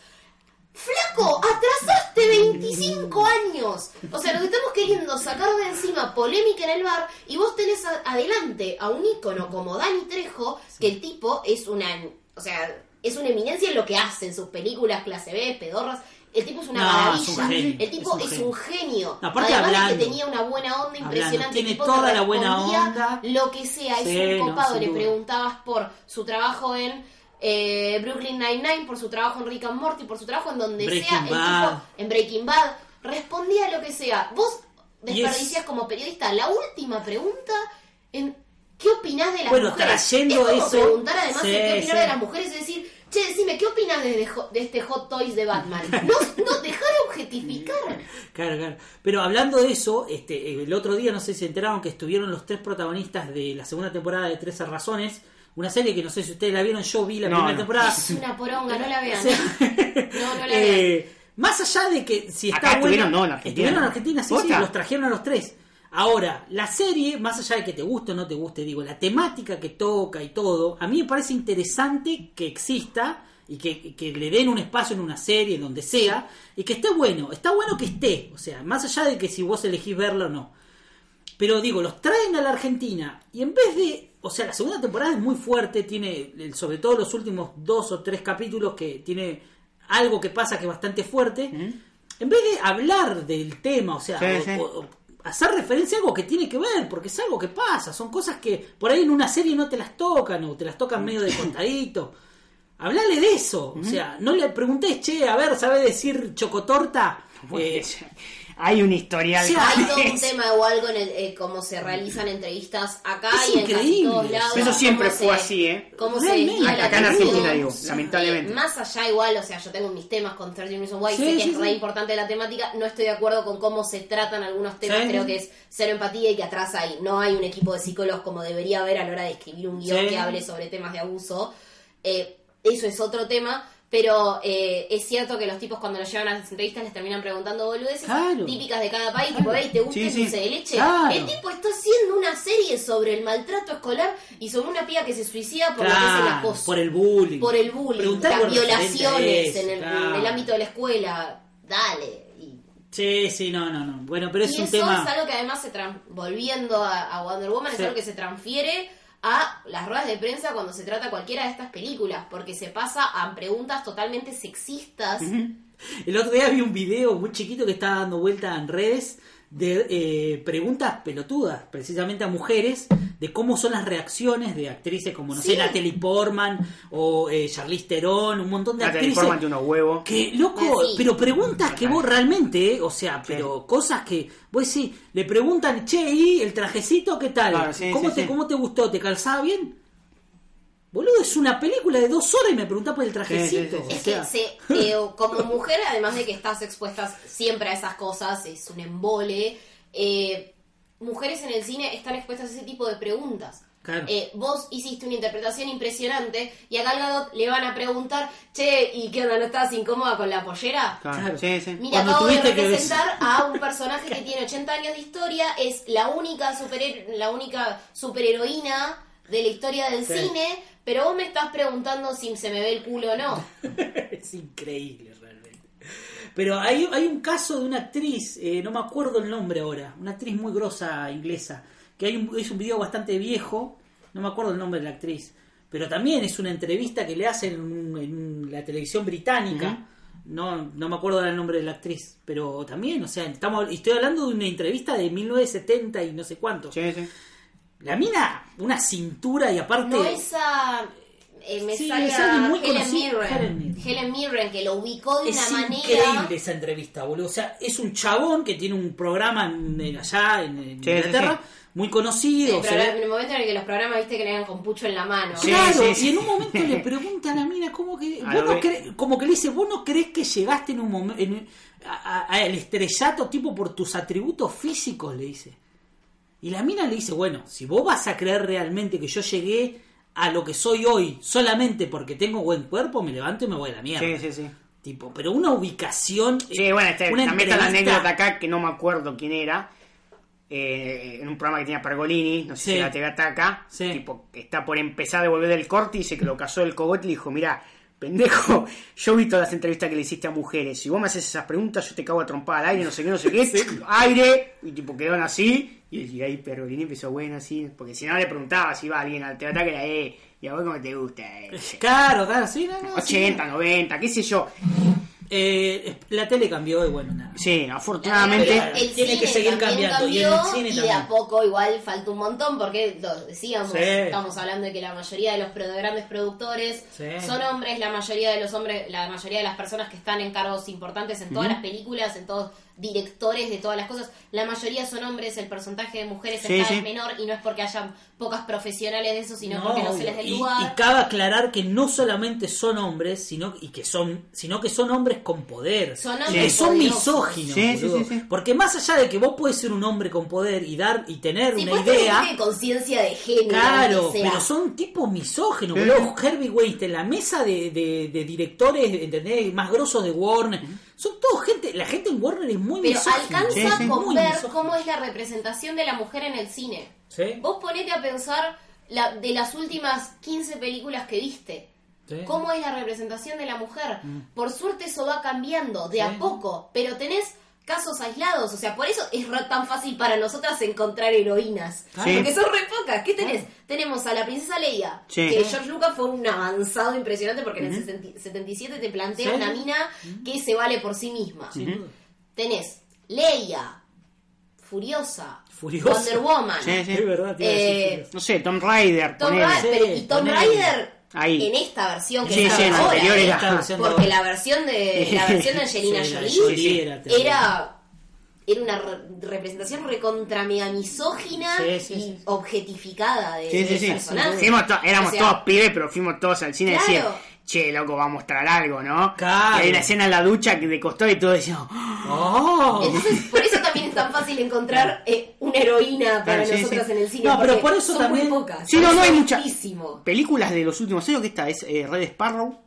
Flaco, atrasaste 25 años. O sea, lo que estamos queriendo sacar de encima polémica en el bar y vos tenés a- adelante a un ícono como Dani Trejo, que el tipo es una, o sea, es una eminencia en lo que hace en sus películas clase B, pedorras. El tipo es una No, maravilla. es un genio, el tipo es es un genio. No, aparte Además de hablando. que tenía una buena onda Hablando, impresionante. tiene el tipo toda la buena onda. Lo que sea, Sí, es un no, copado. sin Le preguntabas por su trabajo en eh, Brooklyn Nine-Nine, por su trabajo en Rick and Morty, por su trabajo en donde Breaking sea. El tipo en Breaking Bad respondía lo que sea. Vos es- desperdicias como periodista la última pregunta en ¿qué opinás de las Bueno, mujeres? trayendo es como eso- preguntar además Sí, qué opinar sí. de las mujeres, es decir, che, decime, ¿qué opinas de, de de este Hot Toys de Batman? No, no dejar objetificar. Claro, claro. Pero hablando de eso, este, el otro día no sé si se enteraron que estuvieron los tres protagonistas de la segunda temporada de 13 Razones. Una serie que no sé si ustedes la vieron, yo vi la No, primera no. temporada. Es una poronga, no la vean. Sí. No, no la vean. Eh, más allá de que si está Acá buena, estuvieron, no, en Argentina. estuvieron en Argentina, sí, sí, los trajeron a los tres. Ahora, la serie, más allá de que te guste o no te guste, digo, la temática que toca y todo, a mí me parece interesante que exista y que, que le den un espacio en una serie, en donde sea, y que esté bueno. Está bueno que esté, o sea, más allá de que si vos elegís verlo o no. Pero digo, los traen a la Argentina y en vez de. O sea, la segunda temporada es muy fuerte, tiene sobre todo los últimos dos o tres capítulos que tiene algo que pasa que es bastante fuerte. En vez de hablar del tema, o sea, Sí, o- sí. o- o hacer referencia a algo que tiene que ver, porque es algo que pasa, son cosas que por ahí en una serie no te las tocan o te las tocan medio de contadito. Hablale de eso, o sea, no le preguntes, che, a ver, ¿sabe decir chocotorta? Eh, Hay un historial. Sí, todo un tema igual con el, eh, cómo se realizan entrevistas acá Es y en casi increíble. todos lados. Eso siempre fue se- así, ¿eh? Cómo Realmente. Acá en. Argentina, digo, Sí. lamentablemente. Eh, más allá igual, o sea, yo tengo mis temas con 13 Reasons Why, Sí, sé que sí, es re importante la temática, no estoy de acuerdo con cómo se tratan algunos temas, Sí. creo que es cero empatía y que atrás hay, no hay un equipo de psicólogos como debería haber a la hora de escribir un guion Sí. que hable sobre temas de abuso. Eh, eso es otro tema. Pero eh, es cierto que los tipos cuando los llevan a las entrevistas les terminan preguntando boludeces Claro. típicas de cada país, Claro. tipo, hey, ¿te gusta Sí, el sí. dulce de leche? Claro. El tipo está haciendo una serie sobre el maltrato escolar y sobre una piba que se suicida por lo que es el acoso. por el bullying. Por el bullying, Preguntale las violaciones en, el, en el ámbito de la escuela. Dale. Sí, sí, no, no, no. Bueno, pero es y un eso tema. es algo que además se volviendo a, a Wonder Woman, Sí. es algo que se transfiere a las ruedas de prensa cuando se trata cualquiera de estas películas, porque se pasa a preguntas totalmente sexistas. El otro día vi un video muy chiquito que estaba dando vuelta en redes de eh, preguntas pelotudas, precisamente a mujeres, de cómo son las reacciones de actrices como, no Sí. sé, Natalie Portman o eh, Charlize Theron, un montón de Natalie actrices. Portman tiene unos huevos. Que, loco, Ah, sí. pero preguntas que vos realmente, eh, o sea, pero cosas que, vos decís, le preguntan, che, ¿y el trajecito qué tal? Claro, sí, ¿Cómo, sí, te, sí. ¿Cómo te gustó? ¿Te calzaba bien? Boludo, es una película de dos horas y me preguntás por el trajecito. Sí, sí, sí. Es o sea. que se, eh, como mujer, además de que estás expuesta siempre a esas cosas, es un embole, eh, mujeres en el cine están expuestas a ese tipo de preguntas. Claro. eh, vos hiciste una interpretación impresionante y a Gal Gadot le van a preguntar, che, ¿y qué onda, no estás incómoda con la pollera? Claro, Claro. sí, sí. Mira, Cuando acabo de tuviste que representar a un personaje que tiene 80 años de historia, es la única super la única superheroína de la historia del Sí. cine, pero vos me estás preguntando si se me ve el culo o no. es increíble realmente. Pero hay, hay un caso de una actriz, eh, no me acuerdo el nombre ahora, una actriz muy grosa inglesa, que hay un, es un video bastante viejo, no me acuerdo el nombre de la actriz, pero también es una entrevista que le hacen en, un- en la televisión británica. No, no me acuerdo el nombre de la actriz, pero también, o sea, estamos, estoy hablando de una entrevista de 1970 y no sé cuánto. Sí, sí. La mina, una cintura y aparte... No esa eh, me Sí, sale es alguien muy Helen conocido. Mirren. Helen Mirren. Helen Mirren, que lo ubicó de Es una manera. increíble esa entrevista, boludo. O sea, es un chabón que tiene un programa en, en allá en, en Sí, Inglaterra, sí, muy conocido. Ve- en el momento en el que los programas viste que le dan con pucho en la mano. Sí, Claro, sí, sí. y en un momento le pregunta a la mina como que vos no cre- como que le dice, "¿Vos no crees que llegaste en un momento al estrellato tipo por tus atributos físicos?" le dice. Y la mina le dice, "Bueno, si vos vas a creer realmente que yo llegué a lo que soy hoy solamente porque tengo buen cuerpo, me levanto y me voy a la mierda." Sí, sí, sí. Tipo, pero una ubicación Sí, bueno, este, una también está la anécdota acá que no me acuerdo quién era. eh, en un programa que tenía Pergolini, no sé Sí. si la TV Ataca, Sí. tipo, que está por empezar a devolver del corte y dice que lo casó el cogote y le dijo, mira, pendejo, yo vi todas las entrevistas que le hiciste a mujeres, si vos me haces esas preguntas yo te cago a trompada al aire, no sé qué, no sé qué, aire, y tipo quedaron así, y, y ahí Pergolini empezó, bueno, así, porque si no le preguntaba si iba alguien al TV Ataca, era, eh, y a vos cómo te gusta, eh, Claro, claro, sí, no, no, sí. 80, 90, qué sé yo, Eh, la tele cambió y bueno, nada. sí, afortunadamente... El tiene cine que seguir cambiando, y el cine y de también. a poco igual falta un montón porque lo decíamos Sí. estamos hablando de que la mayoría de los pro- grandes productores Sí. son hombres la mayoría de los hombres la mayoría de las personas que están en cargos importantes en todas las películas en todos directores de todas las cosas la mayoría son hombres el porcentaje de mujeres Sí, es menor y no es porque haya pocas profesionales de eso sino No, porque no se les dé el y, lugar y cabe aclarar que no solamente son hombres, sino y que son, sino que son hombres con poder, Son y hombres que son misóginos, Sí, sí, boludo. sí, sí. porque más allá de que vos puedes ser un hombre con poder y dar y tener Sí, una idea, de conciencia de género Claro, pero son tipos misóginos, Sí. boludo. Herbie Weinstein, la mesa de, de- de directores, ¿entendés? Más grosos de Warner. Son todos gente, la gente en Warner es muy Pero misógina. alcanza Sí, sí. con Muy ver misógina. cómo es la representación de la mujer en el cine. Sí, Vos ponete a pensar la, de las últimas 15 películas que viste. sí. ¿Cómo es la representación de la mujer? Por suerte eso va cambiando de Sí. a poco, pero tenés casos aislados, o sea, por eso es tan fácil para nosotras encontrar heroínas. Porque son re pocas. ¿Qué tenés? Tenemos a la princesa Leia, Sí. que George Lucas fue un avanzado impresionante porque en el 60 77 te plantea Sí. una mina que se vale por sí misma. Tenés Leia, Furiosa, Furiosa. Wonder Woman, Sí, sí. Es verdad, Eh. No sé, Tom Raider, Tom ponele. Ra- Sí, pero- y Tom ponele. Ahí. en esta versión que Sí, está sí, en la ahora, anterior era- Esta versión porque de- la versión de la versión de Angelina Sí, Jolie Jolie era era era una re- representación recontra mega misógina Sí, sí, y objetificada de, sí. personaje. Fuimos to- éramos O sea, todos pibes, pero fuimos todos al cine Claro. y decían, che, loco, va a mostrar algo, ¿no? Claro. Y hay una escena en la ducha que de costado y todos decíamos. Oh. Entonces, por eso es tan fácil encontrar eh, una heroína para Claro, nosotras sí. en el cine. No, pero por eso son también- muy pocas. Sí, no, no hay Son mucha- muchísimo. películas de los últimos años, que esta es eh, Red Sparrow,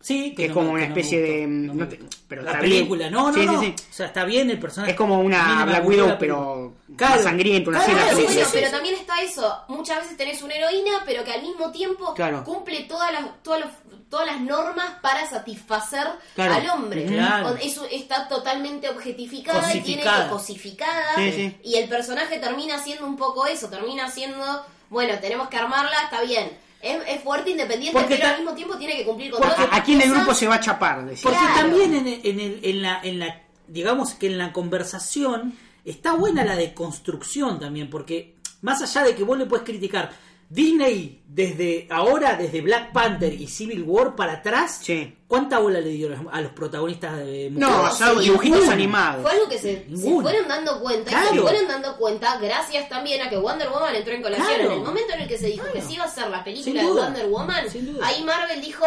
Sí, que es no como una no especie de... no te- pero la está película, bien. no, no, Sí, sí, no. sí. O sea, está bien el personaje. Es como una Black Widow, pero Claro. más sangrienta, una Claro, sí, así. Bueno, sí, sí. pero también está eso. Muchas veces tenés una heroína, pero que al mismo tiempo Claro. cumple todas las, todas, las, todas las normas para satisfacer Claro. al hombre. Claro. Eso está totalmente objetificada y tiene que cosificada. Sí, sí. Y el personaje termina siendo un poco eso. Termina siendo, bueno, tenemos que armarla, está bien. Es, es fuerte, independiente, Porque pero al mismo tiempo tiene que cumplir con las aquí en el cosas. grupo se va a chapar. Porque Claro. también en, el- en, el- en la, en la, digamos que en la conversación está buena la deconstrucción también, porque más allá de que vos le puedes criticar, Disney desde ahora, desde Black Panther y Civil War para atrás, Sí. ¿cuánta bola le dio a los- protagonistas de No, dibujitos animados. Fue algo que se, fueron dando cuenta y se fueron dando cuenta gracias también a que Wonder Woman entró en colección. Claro. En el momento en el que se dijo que se iba a hacer la película de. Wonder Woman, ahí Marvel dijo,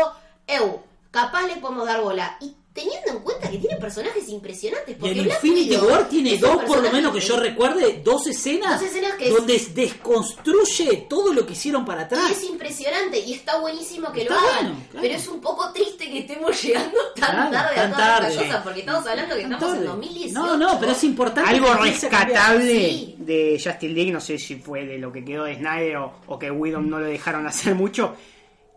Eu, capaz le podemos dar bola. Y teniendo en cuenta que tiene personajes impresionantes. Y Porque en Black Infinity Widow War tiene dos, por lo menos que yo recuerde, dos escenas, Dos escenas que es- donde desconstruye todo lo que hicieron para atrás. Y es impresionante y está buenísimo que Está lo hagan. bueno, claro. Pero es un poco triste que estemos llegando tan Claro, tarde tan a todas tarde. estas cosas. Porque estamos hablando que Tan estamos en tarde. 2018. No, no, pero es importante. Algo rescatable Sí. de Justin League, no sé si fue de lo que quedó de Snyder o, o que Whedon no lo dejaron hacer mucho,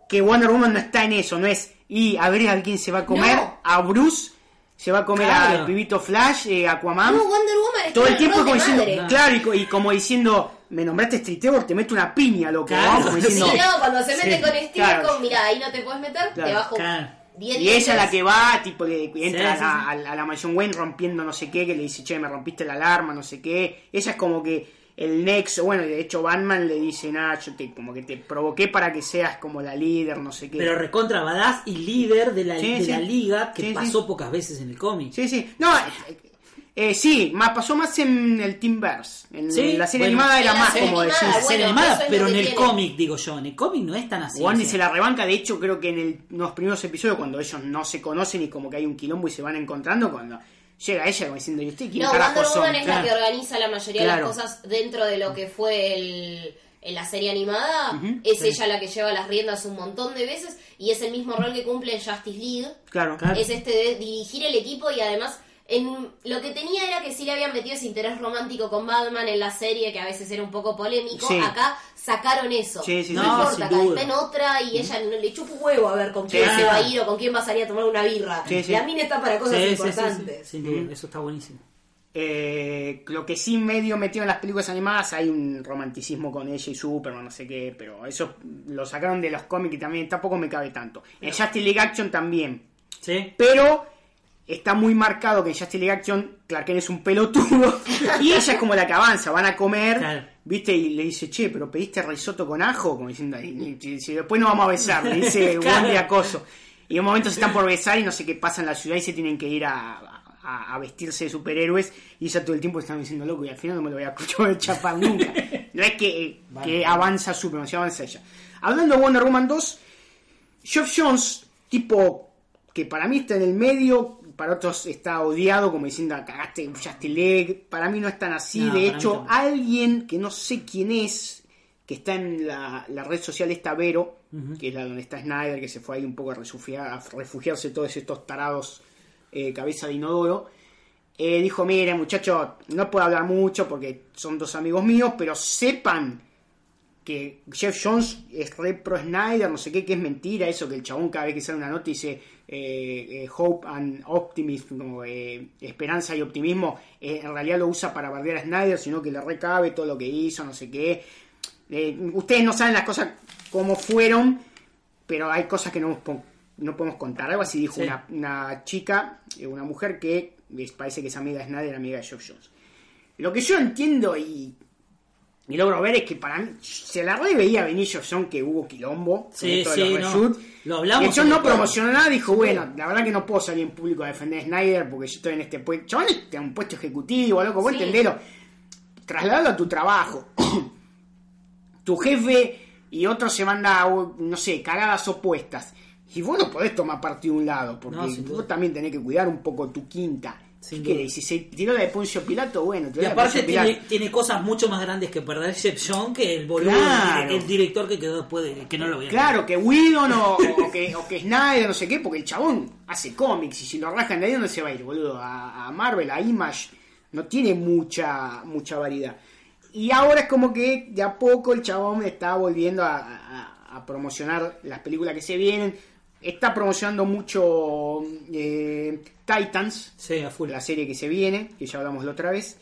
que Wonder Woman no está en eso, no es, y a ver a quién se va a comer, No. A Bruce, se va a comer Claro. al pibito Flash, eh, Aquaman, No, Wonder Woman todo el tiempo como diciendo, madre. claro, y, co- y como diciendo, me nombraste Street te meto una piña, loco, Claro. Como Sí, diciendo, no, cuando se mete Sí, con Steve claro. como, mira, ahí no te puedes meter, Claro, te bajo claro. 10 Y ella es la que va, tipo, que entra Sí, sí, a, sí. a- a la mansión Wayne rompiendo no sé qué, que le dice, che, me rompiste la alarma, no sé qué. Ella es como que el nexo, bueno, de hecho Batman le dice, nada, yo te, como que te provoqué para que seas como la líder, no sé qué. Pero recontra badass y líder de la, Sí, de sí. la liga que Sí, sí. pasó pocas veces en el cómic. Sí, sí. No, eh, eh, sí, más, pasó más en el Teamverse. En Sí, la serie bueno. animada era En la más serie como decir. bueno, serie animada, pero en el cómic, digo yo, en el cómic no es tan así. Sea. se la rebanca, de hecho creo que en el- los primeros episodios cuando ellos no se conocen y como que hay un quilombo y se van encontrando, cuando llega ella como diciendo, ¿y usted quién No, carajo son? Es la que organiza la mayoría de las cosas dentro de lo que fue el, en la serie animada. Es sí. ella la que lleva las riendas un montón de veces y es el mismo rol que cumple en Justice League. Claro. Claro. Es este de dirigir el equipo y además en lo que tenía era que sí le habían metido ese interés romántico con Batman en la serie que a veces era un poco polémico. Sí. Acá sacaron eso. Sí, sí, no sí. No, importa, acá está en otra y ella no le chupa un huevo a ver con quién se va a ir o con quién va a salir a tomar una birra. Sí, sí. La mina está para cosas Sí, sí, sí, sí, importantes. sin duda, eso está buenísimo. Eh, lo que sí medio metido en las películas animadas hay un romanticismo con ella y Superman, no sé qué, pero eso lo sacaron de los cómics y también tampoco me cabe tanto. En Justice League Action también, ¿Sí? pero está muy marcado que en Justice League Action Clark Kent es un pelotudo y ella es como la que avanza, van a comer, Claro. ¿viste? Y le dice, che, pero pediste risotto con ajo, como diciendo, y, y- y- después no vamos a besar, le dice Claro. buen de acoso. Y en un momento se están por besar y no sé qué pasa en la ciudad y se tienen que ir a, a- a vestirse de superhéroes y ella todo el tiempo están diciendo loco y al final no me lo voy a a chapar nunca. No es que, que avanza Superman, se avanza ella. Hablando de Wonder Woman 2, Geoff Jones, tipo que para mí está en el medio, para otros está odiado, como diciendo, cagaste Justice League. Para mí no es tan así. No, de hecho, alguien que no sé quién es, que está en la, la red social esta Vero, que es la donde está Snyder, que se fue ahí un poco a, refugiar, a refugiarse todos estos tarados eh, cabeza de inodoro. eh, dijo, mire muchachos, no puedo hablar mucho porque son dos amigos míos, pero sepan que Jeff Jones es re pro Snyder, no sé qué, que es mentira eso, que el chabón cada vez que sale una nota dice eh, eh, hope and optimism, como eh, esperanza y optimismo, en realidad lo usa para bardear a Snyder, sino que le recabe todo lo que hizo, no sé qué. Ustedes no saben las cosas como fueron, pero hay cosas que no, no podemos contar. Algo así dijo Sí. una, una chica, una mujer que les parece que es amiga de Snyder, amiga de Jeff Jones. Lo que yo entiendo y, y logro ver es que para mí se la re veía venir Jeff Jones que hubo quilombo. Sí, esto de sí, los no. Lo hablamos John no promocionó nada, dijo, bueno, la verdad que no puedo salir en público a defender a Snyder porque yo estoy en este puesto. Chabón está en un puesto ejecutivo, loco, vos Sí. entendelo. Trasladalo a tu trabajo. tu jefe y otro se manda, no sé, cagadas opuestas. Y vos no podés tomar partido de un lado, porque No, vos también tenés que cuidar un poco tu quinta. Sin ¿Qué? Si se tiró la de Poncio Pilato, bueno, Y aparte tiene, tiene cosas mucho más grandes que perder John que el boludo, Claro. el, el director que quedó después de que no lo voy a Claro, que Whedon o, o que, o que Snyder, no sé qué, porque el chabón hace cómics y si lo rascan de ahí, ¿dónde se va a ir, boludo? A, a Marvel, a Image, no tiene mucha, mucha variedad. Y ahora es como que de a poco el chabón está volviendo a, a- a promocionar las películas que se vienen. Está promocionando mucho eh, Titans, Sí, a full. la serie que se viene, que ya hablamos la otra vez.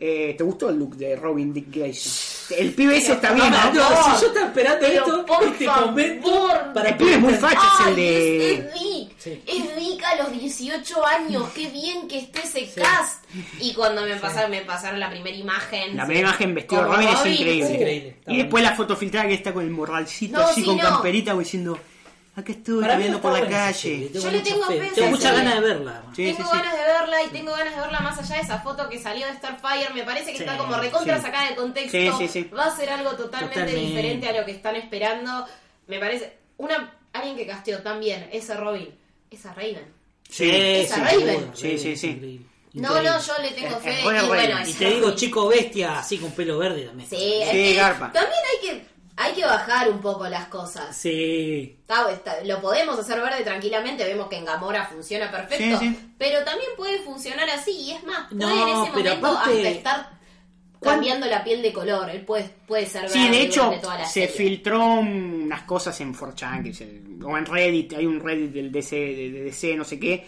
Eh, ¿Te gustó el look de Robin Dick Grayson? El pibe ese está bien, No, ¿no? no, si yo estaba esperando Pero esto, por este favor. momento, para El pibe es muy facho, es el de... es, es Vic. Sí. Es Vic a los 18 años. Qué bien que esté ese cast. Y cuando me pasaron, me pasaron la primera imagen. La primera imagen vestido de Robin es increíble. y después la foto filtrada que está con el morralcito No, así sí, con no. camperita diciendo, acá estoy Para mí está por la buena esa calle. serie, Yo le mucha tengo fe, fe a Tengo muchas serie. ganas de verla. Sí, tengo sí, sí. ganas de verla y tengo ganas de verla más allá de esa foto que salió de Starfire. Me parece que Sí, está como recontra sí. sacada de contexto. Sí, sí, sí. Va a ser algo totalmente, Totalmente. diferente a lo que están esperando. Me parece. Una alguien que casteó también ese Robin. Esa Reina. Sí, Esa Raven. Sí, Raven sí, sí. increíble. No, Increíble. no, yo le tengo fe. es y buena bueno, reina. Y esa te digo, Raven. chico bestia, así con pelo verde también. Sí, es Sí, que garpa. también hay que, hay que bajar un poco las cosas. Sí. Está- está- lo podemos hacer verde tranquilamente, vemos que en Gamora funciona perfecto, Sí, sí. pero también puede funcionar así, y es más, puede No, en ese pero momento aparte- hasta estar cambiando la piel de color, él puede, puede ser verde Sí, de hecho, durante toda la se serie. filtró unas cosas en 4chan, que se- o en Reddit, hay un Reddit del DC, de, de DC, no sé qué,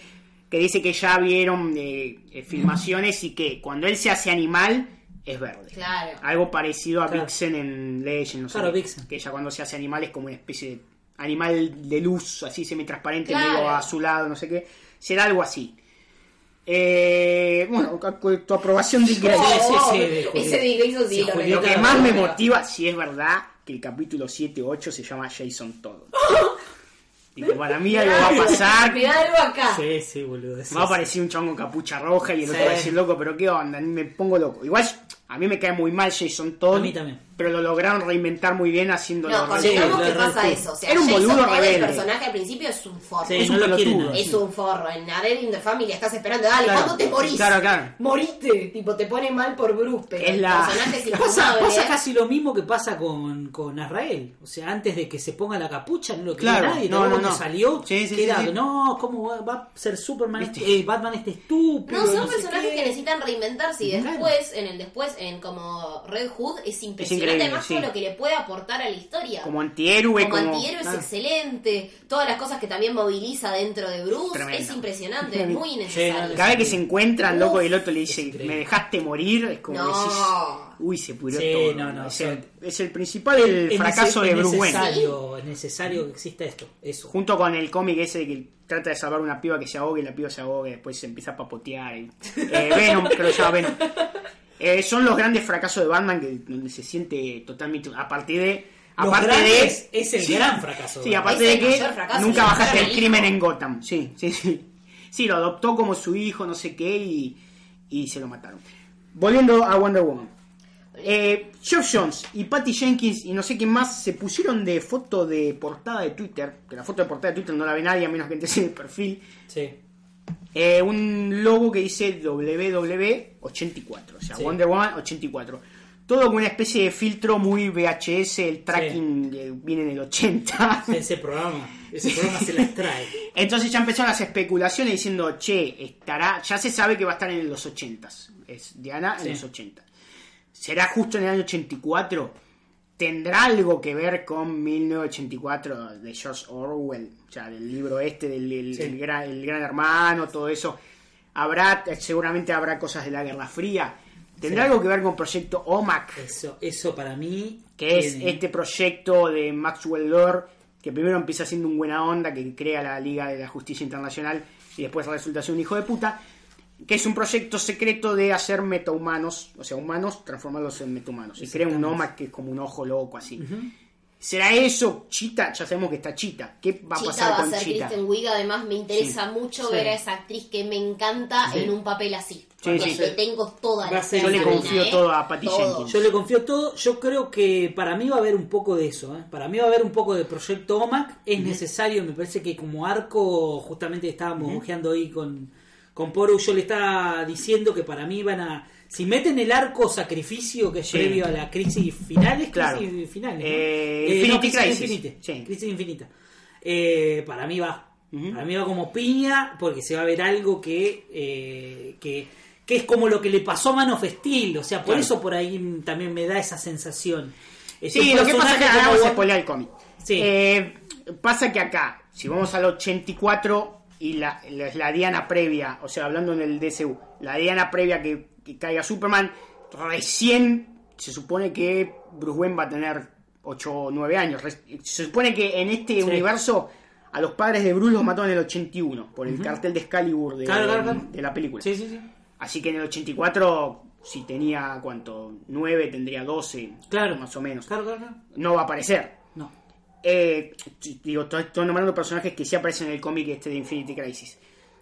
que dice que ya vieron eh, eh, filmaciones y que cuando él se hace animal es verde. Claro. Algo parecido a Claro. Vixen en Legend, no sé. Claro, Vixen. Que ella cuando se hace animal es como una especie de animal de luz, así semi-transparente, Claro. medio azulado, no sé qué. Será algo así. Eh, bueno, con tu aprobación de Sí, sí, sí, de ese Julieta. Dick Grayson sí, Sí, lo que más me motiva, si es verdad, que el capítulo 7 8 se llama Jason Todo. Y que para mí algo va a pasar. Algo acá. Sí, sí, boludo. sí, Va a sí. aparecer un chongo con capucha roja y el otro va a decir, loco, pero qué onda, me pongo loco. Igual a mí me cae muy mal Jason Todd. A mí también. Pero lo lograron reinventar muy bien haciéndolo. No, re- Sí, que pasa eso. O sea, Era un Jason boludo Todd, el rebelde. personaje al principio es un forro. Sí, Es no un lo quieren pelotudo. Es un forro. En Adele in the Family estás esperando, dale, Claro. ¿cuándo te morís? Claro, claro. Moriste. Tipo, te pone mal por Bruce, pero Es el la- personaje es Pasa, pasa casi lo mismo que pasa con, con Azrael. O sea, antes de que se ponga la capucha, no lo quería Claro, nadie. no, Luego no, no. salió, Sí, sí, que sí, era, sí. no, ¿cómo va, va a ser Superman? Este- eh, Batman este estúpido. No, son personajes que necesitan reinventarse y después, en el después, en como Red Hood, es impresionante increíble, además sí. todo lo que le puede aportar a la historia. Como antihéroe, como, como. antihéroe es excelente, todas las cosas que también moviliza dentro de Bruce Tremendo. es impresionante, es muy Sí, necesario. no, Cada vez que se encuentran, loco, Uf, y el otro le dice, me dejaste morir, es como No. decís, uy, se pudrió Sí, todo. no, no, es, son- el, es el principal el Es fracaso de Bruce Wayne. Es necesario que exista esto. Eso. Junto con el cómic ese de que trata de salvar una piba que se ahogue y la piba se ahoga y después se empieza a papotear. Y, eh, Venom, creo que se llama Venom. Eh, son los grandes fracasos de Batman que donde se siente totalmente a partir de aparte grandes de es el Sí. gran fracaso. sí aparte de que fracaso, nunca bajaste el crimen en Gotham sí sí sí sí lo adoptó como su hijo no sé qué y, y se lo mataron volviendo a Wonder Woman eh, Geoff Jones y Patty Jenkins y no sé quién más se pusieron de foto de portada de Twitter que la foto de portada de Twitter no la ve nadie a menos que entres en el perfil Sí. Eh, un logo que dice WW84, o sea, Sí. Wonder Woman 84. Todo con una especie de filtro muy VHS, el tracking eh, viene en el 80. Ese programa, ese programa se las trae. Entonces ya empezaron las especulaciones diciendo, che, estará, ya se sabe que va a estar en los 80. Es Diana en Sí. los 80. ¿Será justo en el año 84? ¿Tendrá algo que ver con 1984 de George Orwell? O sea, del libro este, del el- Sí. el gran, el gran hermano, todo eso. Habrá, seguramente habrá cosas de la Guerra Fría. ¿Tendrá Sí. algo que ver con Proyecto OMAC? Eso, eso para mí. que es tiene- este proyecto de Maxwell Lord, que primero empieza siendo un buena onda, que crea la Liga de la Justicia Internacional y después resulta ser un hijo de puta, que es un proyecto secreto de hacer metahumanos, o sea, humanos, transformarlos en metahumanos. Y crea un. Noma que es como un ojo loco, así. ¿Será eso? Chita, ya sabemos que está Chita. ¿Qué va a Chita pasar va a con ser Chita? Kristen Wiig, además me interesa mucho Sí. ver a esa actriz que me encanta Sí. en un papel así. Sí, Porque sí. le tengo toda la a Yo le confío ¿eh? todo a Patty. Jenkins. Yo le confío todo. Yo creo que para mí va a haber un poco de eso. ¿eh? Para mí va a haber un poco de Proyecto OMAC. Es necesario, me parece que como arco, justamente estábamos ojeando ahí con, con Poru. Yo le estaba diciendo que para mí van a. Si meten el arco sacrificio que es Sí. previo a la crisis final, es Claro. crisis finales. ¿no? Eh, no, Infinity crisis Crisis. Infinite. Sí. Crisis infinita. Eh, para mí va. Para mí va como piña, porque se va a ver algo que, eh, que, que es como lo que le pasó a Man of Steel. O sea, por Claro. eso por ahí también me da esa sensación. Es Sí, lo que pasa es que ahora vamos a spoilear el cómic. Sí. Eh, pasa que acá, si vamos al 84 y la, la, la Diana previa, o sea, hablando en el DCU, la Diana previa que, que caiga Superman, recién se supone que Bruce Wayne va a tener 8 o 9 años. Se supone que en este Sí. universo a los padres de Bruce los mató en el 81 por el cartel de Excalibur de, Claro, claro, claro. de la película. Sí, sí, sí. Así que en el 84, si tenía, ¿cuánto? 9, tendría 12, Claro. más o menos. Claro, claro, claro. No va a aparecer. Eh, digo, estoy, estoy nombrando personajes que sí aparecen en el cómic este de Infinity Crisis.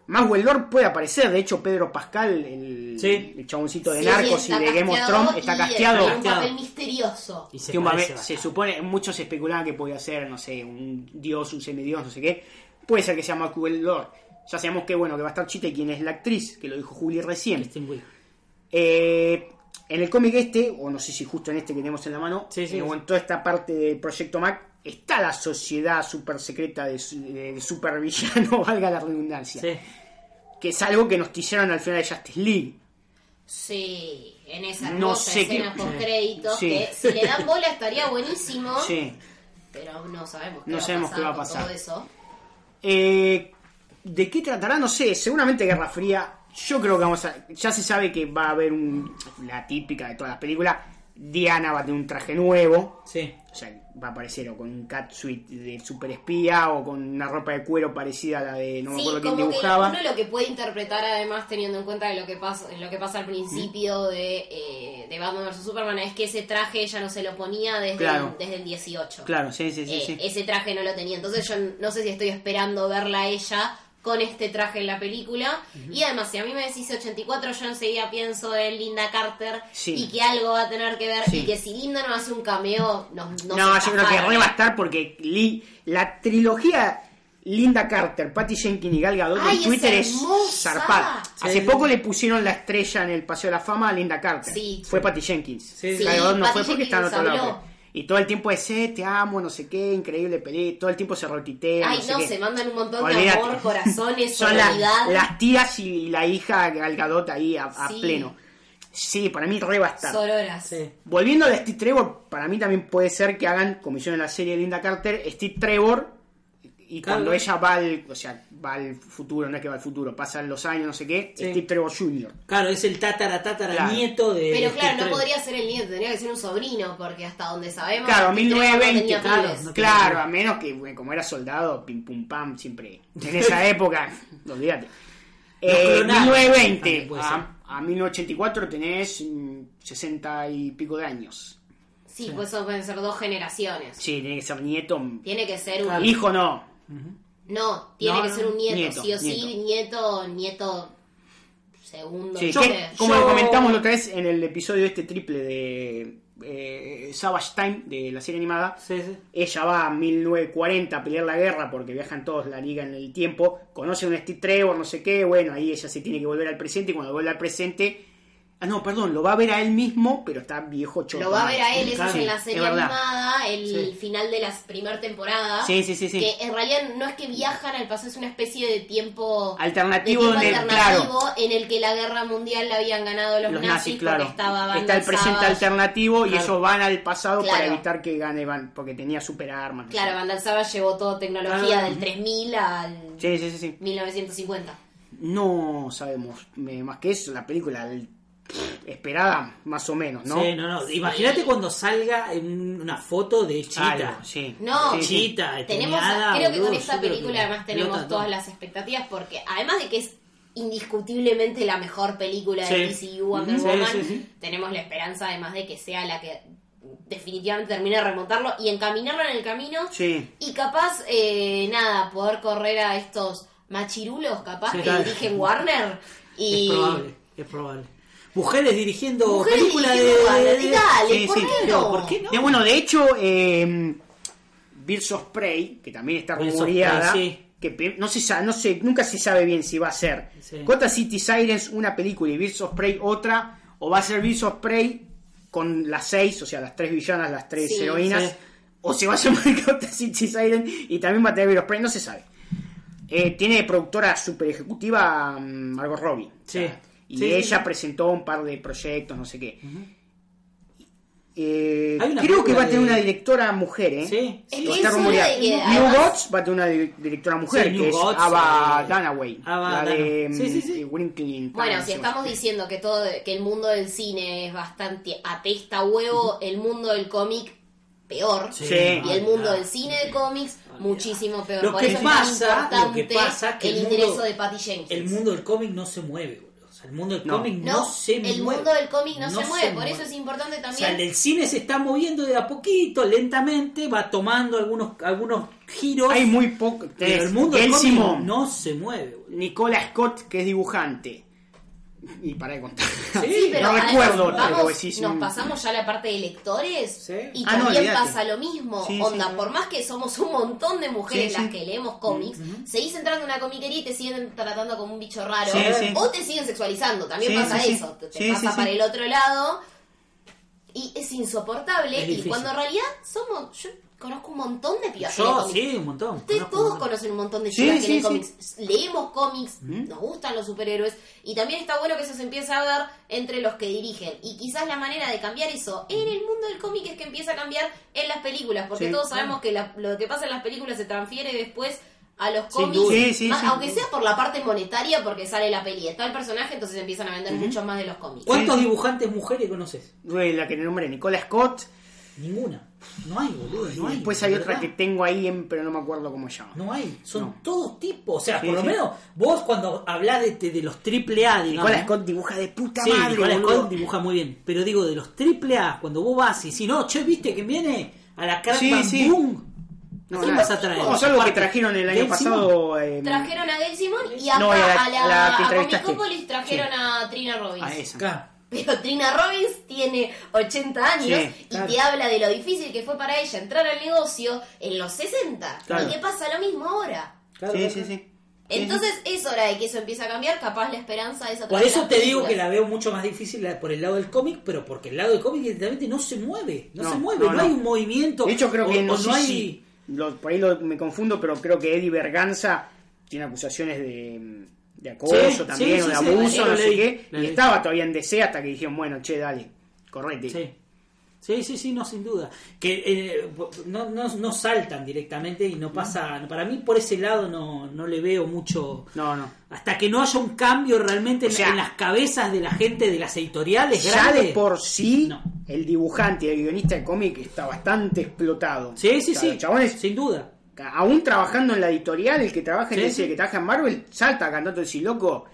Maxwell Lord puede aparecer, de hecho Pedro Pascal, el, Sí. el chaboncito de Sí, Narcos y de Game of Thrones, está casteado. un papel misterioso. Y se, Que parece supone, muchos especulaban que podía ser, no sé, un dios, un semidios, no sé qué. Puede ser que sea Maxwell Lord. Ya sabemos que bueno que va a estar Chita y quién es la actriz, que lo dijo Juli recién. Eh, en el cómic este, o no sé si justo en este que tenemos en la mano, Sí, sí, eh, o en toda esta parte del Proyecto Mac, está la sociedad super secreta de, su- de, de supervillano, valga la redundancia. Sí. Que es algo que nos tillaron al final de Justice League. Sí, en esa No sé escena qué- post créditos Sí. que si le dan bola estaría buenísimo, Sí. pero no sabemos qué No va sabemos qué va a con pasar. todo eso. Eh, ¿De qué tratará? No sé. Seguramente Guerra Fría. Yo creo que vamos a. Ya se sabe que va a haber un, la típica de todas las películas. Diana va a tener un traje nuevo. Sí. O sea, va a aparecer o con un catsuit de super espía o con una ropa de cuero parecida a la de no me Sí, acuerdo quién como que dibujaba. uno lo que puede interpretar además teniendo en cuenta de lo que pasa, lo que pasa al principio Mm. de, eh, de Batman vs Superman es que ese traje ella no se lo ponía desde, Claro. el, desde el 18. Claro, sí, sí, sí. Eh, sí. Ese traje no lo tenía. Entonces yo no sé si estoy esperando verla a ella con este traje en la película. Y además, si a mí me decís 84, yo enseguida pienso en Linda Carter Sí. y que algo va a tener que ver. Sí. Y que si Linda no hace un cameo, no, no, No, se yo creo que re va a estar porque Lee- la trilogía Linda Carter, Patty Jenkins y Gal Gadot Ay, en Twitter es, zarpada. Sí, Hace sí. poco le pusieron la estrella en el Paseo de la Fama a Linda Carter. Sí. Fue Patty Jenkins. Sí, sí. Gal Gadot no Patty fue porque está en otro lado. Y todo el tiempo es, eh, te amo, no sé qué, increíble pelea. Todo el tiempo se rotitea. Ay, no sé no, qué. se mandan un montón de amor, corazones, Son las, solidaridad. las tías y la hija Gal Gadot ahí a, a Sí. pleno. Sí, para mí re va a estar. Sororas. Sí. Volviendo a Steve Trevor, para mí también puede ser que hagan, como hicieron en la serie de Linda Carter, Steve Trevor, y Claro. cuando ella va al, o sea, va al futuro, no es que va al futuro, pasan los años, no sé qué, Sí. Steve Trevor Jr. Claro, es el tatara tatara Claro. nieto de. Pero claro, Steve no podría ser el nieto, tendría que ser un sobrino, porque hasta donde sabemos. Claro, Steve Trevor no 1920, tenía claro, no- Claro, a menos que, bueno, como era soldado, pim pum pam, siempre. En esa época, olvídate. Eh, clonaron. 1920 También puede ser. a, a 1984 tenés mm, 60 y pico de años. Sí, pues eso pueden ser dos generaciones. Sí, tiene que ser nieto. Tiene que ser un. Claro. Hijo no. No, tiene No, que no, ser un nieto, nieto, sí o sí, nieto, nieto segundo. Sí, que, como yo- lo comentamos la otra vez en el episodio este triple de eh, Savage Time de la serie animada, Sí, sí. ella va a 1940 a pelear la guerra porque viajan todos la liga en el tiempo, conoce a un Steve Trevor, no sé qué, bueno, ahí ella se tiene que volver al presente y cuando vuelve al presente, ah no, perdón, lo va a ver a él mismo, pero está viejo choto. Lo va a ver a él, eso es en la serie animada, el Sí. final de la primera temporada. Sí, sí, sí, sí. Que en realidad no es que viajan al pasado, es una especie de tiempo Alternativo de en el que la guerra mundial la habían ganado los, Los nazis, nazis, claro. estaba Está el presente Savage. alternativo y ellos van al pasado para evitar que gane Van, porque tenía super armas. no Claro. Vandal Savage llevó toda tecnología Ah. del 3000 al Sí, sí, sí, sí. 1950. No sabemos eh, más que eso, la película el- esperada más o menos, ¿no? Sí, no, no. Imagínate cuando salga en una foto de Chita. Algo, sí. No, Sí, sí. Chita, tenemos, Teñada, creo que con esta película además tenemos todas no. las expectativas porque además de que es indiscutiblemente la mejor película de. DCU Wonder Woman, sí, sí. tenemos la esperanza además de que sea la que definitivamente termine de remontarlo y encaminarlo en el camino Sí. y capaz, eh, nada, poder correr a estos machirulos capaz Sí, que dirigen Warner y... Es probable, es probable. Mujeres dirigiendo Mujeres películas de. de- dale, sí, ¿por sí. qué no? ¿por qué no? De- bueno, de hecho, eh, Birds of Prey, que también está rumoreada, sí. que no se sabe, no sé, nunca se sabe bien si va a ser Sí. Gotham City Sirens una película y Birds of Prey otra, o va a ser Birds of Prey con las seis, o sea, las tres villanas, las tres Sí, heroínas, sí. o se va a llamar Gotham City Sirens y también va a tener Birds of Prey, no se sabe. Eh, tiene productora super ejecutiva mm, Margot Robbie. Sí. Y Sí, ella sí. presentó un par de proyectos, no sé qué. Eh, creo que va a tener de- una directora mujer, ¿eh? Sí, que New además- Gods va a tener una di- directora mujer, Sí, New que es Gods, Ava eh, Dunaway. Ava la de Dunaway. Sí, sí, mm, Bueno, si estamos diciendo que todo que el mundo del cine es bastante apesta huevo, el mundo del cómic peor. Sí. Y el mundo del cine de cómics muchísimo peor. Lo Por que eso pasa- es lo que importante pasa que el, el mundo- ingreso de Patty Jenkins. El mundo del cómic no se mueve, el mundo del No. cómic no, no, se el mueve. mundo del cómic no, No se mueve, por mueve. eso es importante O sea, también. el del cine se está moviendo de a poquito, lentamente, va tomando algunos, algunos giros. Hay muy poco. pero el mundo del cómic no se mueve. Nicola Scott, que es dibujante. Y para de contar. Sí, no además, recuerdo, vamos, pero decís, nos pasamos ya a la parte de lectores Sí. y Ah, no, también pasa lo mismo. Sí, Onda, sí. por más que somos un montón de mujeres Sí, sí. las que leemos cómics, seguís entrando en una comiquería y te siguen tratando como un bicho raro. Sí, sí. O te siguen sexualizando, también Sí, pasa eso. Te, te Sí, pasa sí, para sí. el otro lado y es insoportable. Es y cuando en realidad somos. Yo conozco un montón de pibas que Yo, sí, un montón. Ustedes Conozco todos un montón. conocen un montón de Sí, chicas que sí, leen sí. cómics. Leemos cómics, nos gustan los superhéroes y también está bueno que eso se empiece a ver entre los que dirigen. Y quizás la manera de cambiar eso en el mundo del cómic es que empieza a cambiar en las películas, porque Sí, todos claro. sabemos que la- lo que pasa en las películas se transfiere después a los cómics. Sí, sí, más- sí. aunque sea por la parte monetaria, porque sale la peli, está el personaje, entonces empiezan a vender mucho más de los cómics. ¿Cuántos dibujantes mujeres conoces? La que le nombré, Nicola Scott. Ninguna. No hay, boludo. No y hay. después de hay otra que tengo ahí, en- pero no me acuerdo cómo se llama. No hay, son No. todos tipos. O sea, Sí, por lo sí. menos vos cuando hablás de, de los triple A, digamos. Nicola Scott dibuja de puta Sí, madre. Nicola. Scott dibuja muy bien. Pero digo, de los triple A, cuando vos vas y si no, che, viste que viene a la sí. Boom. No, ¿Quién nada. vas a traer? Vamos a algo que trajeron el año Gail pasado. eh, Trajeron a Gail Simon y acá No, a la- a la, a la que a. Comicopolis trajeron a Trina Robbins. a esa. Acá. Pero Trina Robbins tiene 80 años Sí, y te habla de lo difícil que fue para ella entrar al negocio en los 60. Claro. Y que pasa lo mismo ahora. Claro, sí, claro. sí, sí. Entonces es hora de que eso empiece a cambiar. Capaz la esperanza es Por eso te digo que la veo mucho más difícil por el lado del cómic, pero porque el lado del cómic directamente no se mueve. No, No, se mueve, no, no, no. hay un movimiento. De hecho, creo o- que no, hay. si- lo- por ahí lo- me confundo, pero creo que Eddie Berganza tiene acusaciones de, de acoso Sí, también, sí, o de abuso, no sé qué. Y estaba todavía en DC hasta que dijeron, bueno, che, dale, correte. Sí. Sí, sí, sí, no, sin duda. Que eh, no, no, no saltan directamente y no pasa. Para mí, por ese lado, no, no le veo mucho. No, no. Hasta que no haya un cambio realmente en, O sea, en las cabezas de la gente de las editoriales Ya grandes. de por sí, No. el dibujante y el guionista de cómic está bastante explotado. Sí, sí, O sea, sí. chabones, Sin duda. Aún trabajando en la editorial, el que trabaja en Sí, el que trabaja en Marvel, salta cantando decir, loco,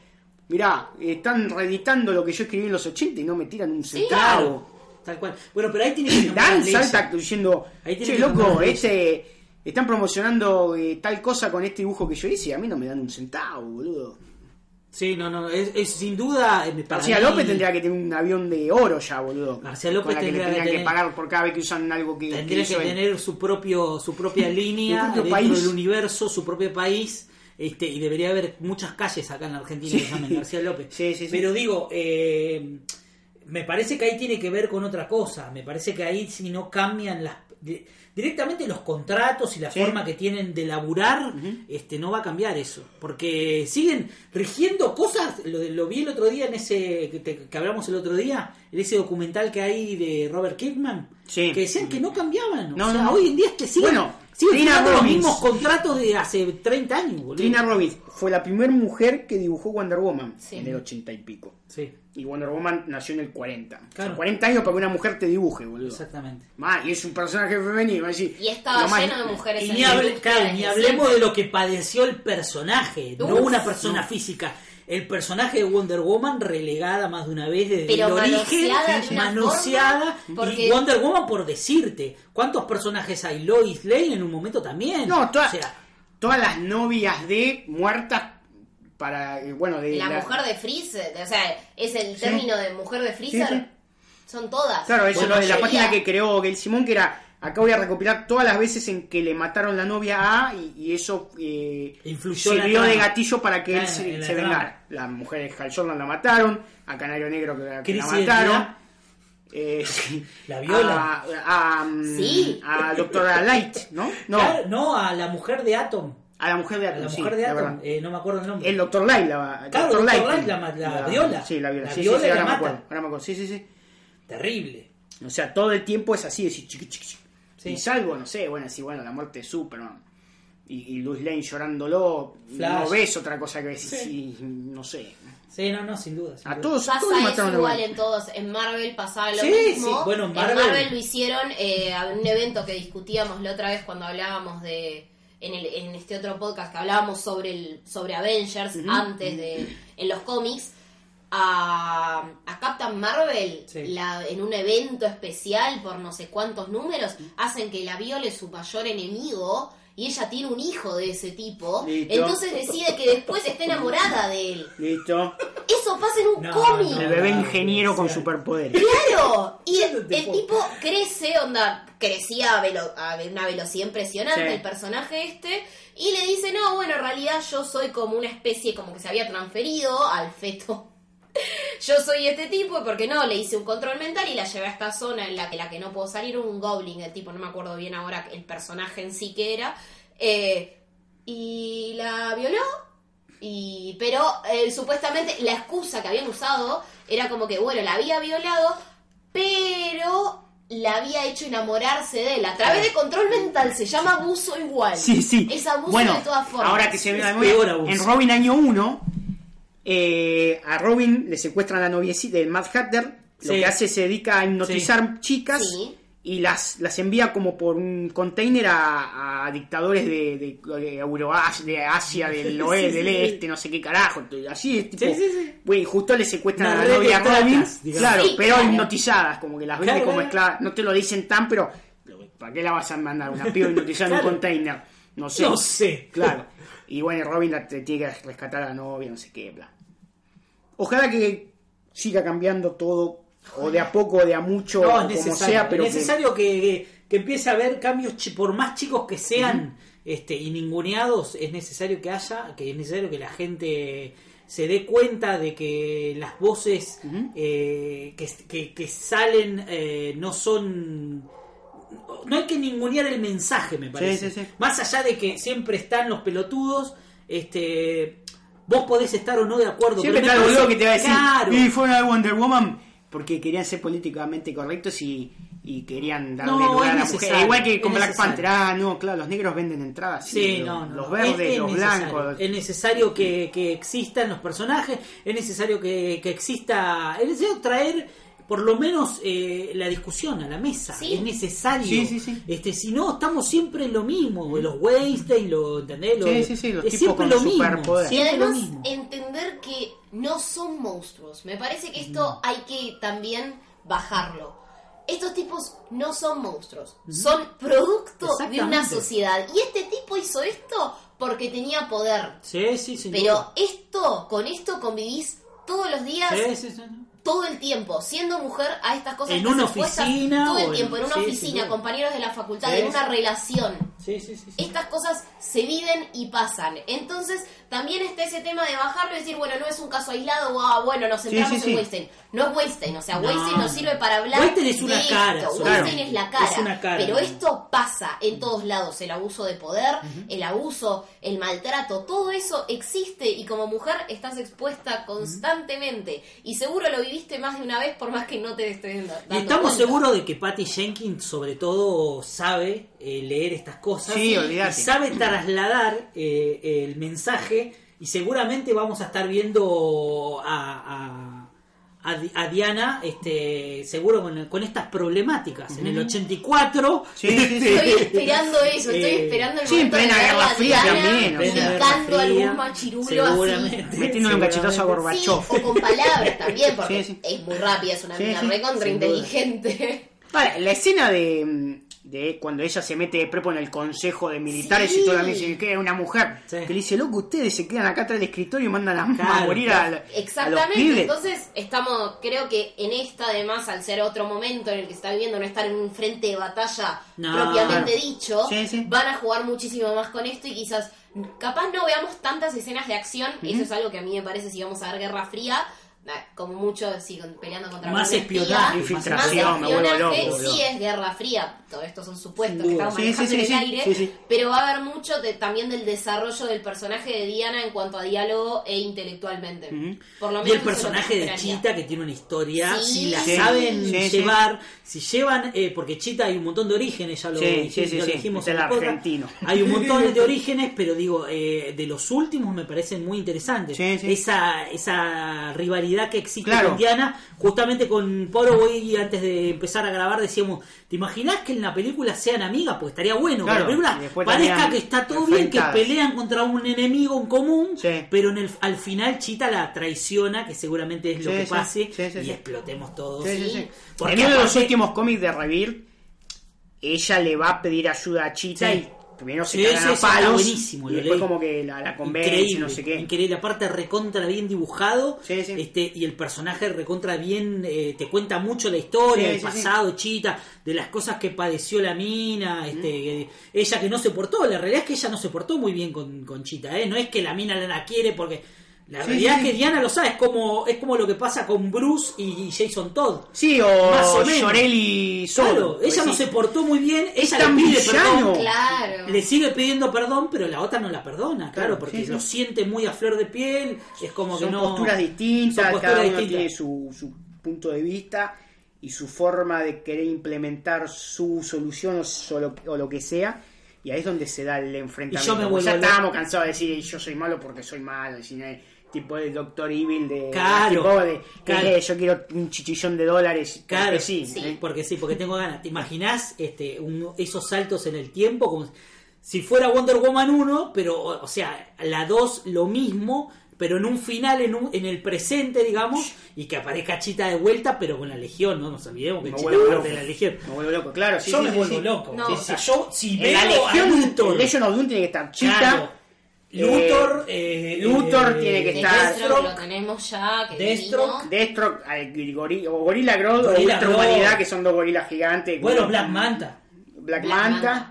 mirá, están reeditando lo que yo escribí en los 80 y no me tiran un centavo. Tal cual. Bueno, pero ahí tiene que Dan salta diciendo, Ahí tiene che, loco, este, están promocionando eh, tal cosa con este dibujo que yo hice y a mí no me dan un centavo, boludo. Sí, no, no. Es, es sin duda. eh, para García mí- López tendría que tener un avión de oro ya, boludo. García López con la que tendría que tendrían que, tener- pagar por cada vez que usan algo que, que Tendría que él. tener su propio su propia línea Su propio dentro país. del universo, su propio país. Este, y debería haber muchas calles acá en la Argentina que se llamen García López. Sí, sí, sí. Pero digo, eh, me parece que ahí tiene que ver con otra cosa. Me parece que ahí si no cambian las directamente los contratos y la Sí. forma que tienen de laburar, este no va a cambiar eso, porque siguen rigiendo cosas. Lo, lo vi el otro día en ese que, te- que hablamos el otro día, en ese documental que hay de Robert Kirkman, Sí. que decían que no cambiaban. No, o sea, no, no. hoy en día es que siguen, Bueno, siguen Trina firmando los Robbins. mismos contratos de hace 30 años, boludo. Trina Robbins fue la primera mujer que dibujó Wonder Woman Sí. en el 80 y pico. Sí, Y Wonder Woman nació en el 40. O sea, Claro. 40 años para que una mujer te dibuje, boludo. exactamente. Ma, y es un personaje femenino, va a decir, Y estaba más- lleno de mujeres Y en ni, hable- claro, ni hablemos de lo que padeció el personaje, no Uf, una persona física. El personaje de Wonder Woman relegada más de una vez desde Pero el origen, manoseada de una manoseada, forma, porque- y Wonder Woman por decirte, ¿cuántos personajes hay? Lois Lane en un momento también. No, toda- o sea, todas las novias de muertas para, eh, bueno, de... La mujer de Freezer, o sea, es el término de mujer de Freezer. Sí, sí. Son todas. Claro, eso Bueno, lo de la página que creó Gail Simón, que era, acá voy a recopilar todas las veces en que le mataron la novia a, y, y eso eh, sirvió de gatillo para que él se, la vengara. La mujer de Hal Jordan la mataron, a Canario Negro que, que la mataron. Eh, La viola. A, a, Sí. a Doctora Light, ¿no? No, claro, no, a la mujer de Atom. a la mujer de A Atom. sí, de Atom, eh, no me acuerdo el nombre. El Doctor Light, la, Claro, Dr. Dr. Light, Light la viola. Sí, la viola. La sí, viola sí, sí, ahora me acuerdo. Ahora me acuerdo. Sí, sí, sí. Terrible. O sea, todo el tiempo es así, decir chiqui, chiqui, chiqui. Sí. Y salvo, no sé, bueno, así, bueno, la muerte de Superman. Y, y Luis Lane llorándolo. Flash. No ves otra cosa que ves, Sí. sí, no sé. Sí, no, no, sin duda. sin A duda. todos, Pasa todos eso igual en todos. En Marvel pasaba lo Sí, mismo. sí. Bueno, en en Marvel- lo hicieron eh, a un evento que discutíamos la otra vez cuando hablábamos de. En, el, en este otro podcast que hablábamos sobre el sobre Avengers antes de. en los cómics. A, a Captain Marvel Sí. la- en un evento especial por no sé cuántos números hacen que la viole su mayor enemigo y ella tiene un hijo de ese tipo Listo. entonces decide que después está enamorada de él Listo. eso pasa en un No, cómic. no. El bebé ingeniero no, con superpoderes. Claro, y el, tipo crece, onda, crecía a, velo- a una velocidad impresionante Sí. el personaje este, y le dice, no, bueno, en realidad yo soy como una especie, como que se había transferido al feto. Yo soy este tipo, y porque no, le hice un control mental y la llevé a esta zona en la que la que no puedo salir, un goblin, el tipo, no me acuerdo bien ahora el personaje en sí que era, eh, y la violó, y pero eh, supuestamente la excusa que habían usado era como que, bueno, la había violado, pero la había hecho enamorarse de él a través de control mental. Se llama abuso igual. Sí, sí. Es abuso bueno, de todas formas. Ahora que se ve la memoria, peor abuso. en Robin año 1, a Robin le secuestran a la noviecita del Mad Hatter. Lo Sí. que hace se dedica a hipnotizar chicas Sí. y las, las envía como por un container a, a dictadores de, de, de Euroasia, de Asia, del oeste, Sí, del este, no sé qué carajo. Así es tipo. Sí, sí, sí. Güey, justo le secuestran a la novia de Robin. tratas. Claro, Sí, pero claro. hipnotizadas, como que las vende Claro, como esclavas. No te lo dicen tan, pero. ¿Para qué la vas a mandar? Una piba hipnotizada en un container. No sé. No sé. Claro. Y bueno, Robin la, te tiene que rescatar a la novia, no sé qué, bla. Ojalá que siga cambiando todo, o de a poco, o de a mucho, No, es como necesario, sea, pero es que- necesario que, que, que empiece a haber cambios, por más chicos que sean este, y ninguneados, es necesario que haya, que es necesario que la gente se dé cuenta de que las voces eh, que, que- que salen eh, no son... No hay que ningunear el mensaje, me parece. sí, sí. Más allá de que siempre están los pelotudos, este... Vos podés estar o no de acuerdo. Siempre está el boludo que te va a decir, Claro. y fue una Wonder Woman, porque querían ser políticamente correctos y, y querían darle No, lugar a la mujer. Igual que con Black necesario. Panther, ah, no, claro, los negros venden entradas. Sí, los, no, no. los verdes, Es- es los blancos. Es necesario que, que existan los personajes, es necesario que, que exista, es necesario traer por lo menos eh, la discusión a la mesa. Sí. Es necesario. Sí, sí, sí. Este, si no, estamos siempre en lo mismo. Los Weinstein, lo, ¿entendés? Lo- Sí, sí, sí, los es siempre lo mismo. Y además mismo. entender que no son monstruos. Me parece que esto hay que también bajarlo. Estos tipos no son monstruos, son producto de una sociedad. Y este tipo hizo esto porque tenía poder. Sí, sí, sin Pero duda. esto, con esto convivís todos los días, Sí, sí, sí. Todo el tiempo, siendo mujer a estas cosas. En una oficina Todo el tiempo, en una sí, oficina, compañeros de la facultad, Sí, en una relación. Sí, sí, sí. Estas cosas se viven y pasan. Entonces, también está ese tema de bajarlo y decir, bueno, no es un caso aislado, o ah, bueno, nos centramos en Weinstein. No es Weinstein, o sea, No, Weinstein nos no. sirve para hablar. Weinstein es una de cara, esto. claro. Weinstein es la cara. Es una cara. Pero esto pasa en todos lados. El abuso de poder, el abuso, el maltrato, todo eso existe y como mujer estás expuesta constantemente. Y seguro lo viviste más de una vez por más que no te estés da- dando Y estamos cuenta. seguros de que Patty Jenkins, sobre todo, sabe eh, leer estas cosas Sí, y sabe trasladar eh, el mensaje. Y seguramente vamos a estar viendo a, a, a Di- a Diana, este, seguro con, con estas problemáticas. En el 84, Sí, sí, sí. Estoy esperando eso, estoy Eh, esperando el sí, en momento de plena Guerra Fría Diana también, picando algún machirulo así. seguramente. Metiéndole un cachetazo a Gorbachev. o con palabras también, porque Sí, sí. es muy rápida, es una Sí, mina sí, recontra inteligente. Vale, la escena de, de cuando ella se mete de prepo en el consejo de militares Sí. y todo también se queda una mujer Sí. que le dice, loco, ustedes se quedan acá atrás del escritorio y mandan a, a Claro, morir claro. a, la- a los Exactamente, pibes. entonces estamos, creo que en esta además, al ser otro momento en el que se está viviendo, no estar en un frente de batalla No, propiamente claro. dicho, Sí, sí. van a jugar muchísimo más con esto y quizás, capaz no veamos tantas escenas de acción, eso es algo que a mí me parece si vamos a ver Guerra Fría, como mucho siguen peleando contra Más espionaje, espía, infiltración, más me vuelvo espionaje, loco, sí es Guerra Fría, todo esto son supuestos que estamos Sí, sí, manejando sí, en el sí, aire, sí, sí. pero va a haber mucho de- también del desarrollo del personaje de Diana en cuanto a diálogo e intelectualmente. Por lo Y el menos lo que personaje de. Chita que tiene una historia, Sí. si la Sí, saben sí, sí. llevar, si llevan, eh, porque Chita hay un montón de orígenes, ya lo, Sí, dij- sí, sí, lo sí, dijimos en el el podcast. argentino. Hay un montón de orígenes, pero digo, eh, de los últimos me parecen muy interesantes. Sí, sí. Esa, esa rivalidad que existe Claro. con Diana, justamente con Poro y antes de empezar a grabar decíamos, ¿te imaginas que en la película sean amigas? Pues estaría bueno, Claro, que la película parezca que está todo bien, que pelean contra un enemigo en común, Sí. pero en el, al final Chita la traiciona, que seguramente es lo Sí, que pase, sí, y explotemos todos. En uno de los últimos cómics de Revir, ella le va a pedir ayuda a Chita y primero se Sí, cagan a palos buenísimo, y después como que la, la convence, increíble, no sé qué. increíble. Aparte recontra bien dibujado. Sí, sí. Este, y el personaje recontra bien eh, te cuenta mucho la historia, el pasado, Chita, de las cosas que padeció la mina, este, eh, ella que no se portó, la realidad es que ella no se portó muy bien con, con Chita, ¿eh? no es que la mina la quiere porque la Sí, realidad sí, es que sí. Diana lo sabe, es como, es como lo que pasa con Bruce y Jason Todd. Sí, o, Más o menos. Llorelli solo. Claro, pues ella no se portó muy bien, ella tan le pide villano. perdón. Claro. Le sigue pidiendo perdón, pero la otra no la perdona, claro, Claro, porque sí, sí. lo siente muy a flor de piel, es como que Son no... posturas distintas, son posturas cada uno distintas. tiene su, su punto de vista y su forma de querer implementar su solución o, solo- o lo que sea. Y ahí es donde se da el enfrentamiento. Y yo me ya estábamos cansados de decir yo soy malo porque soy malo. decir, eh, tipo el Doctor Evil de. Claro, tipo de que claro. eh, yo quiero un chichillón de dólares. Claro, porque sí. Sí. ¿eh? porque sí, porque tengo ganas. ¿Te imaginás este, un- esos saltos en el tiempo? Como si fuera Wonder Woman 1, pero, o, o sea, la 2 lo mismo, pero en un final, en, un- en el presente, digamos, y que aparezca Chita de vuelta, pero con la Legión, no nos olvidemos que Me Chita es loco. parte de la Legión. Me vuelvo loco, claro. sí, yo sí, me sí, vuelvo sí. loco. No. o sea, yo, si En veo la a Legión, Luthor, en Legion of Doom tiene que estar Chita. claro, Luthor, eh, Luthor eh, tiene que estar- Deathstroke lo tenemos ya, que Deathstroke. Deathstroke, o Gorilla Grodd o Ultra. Humanidad, que son dos gorilas gigantes. bueno, Black Manta, Black, Black Manta. Manta.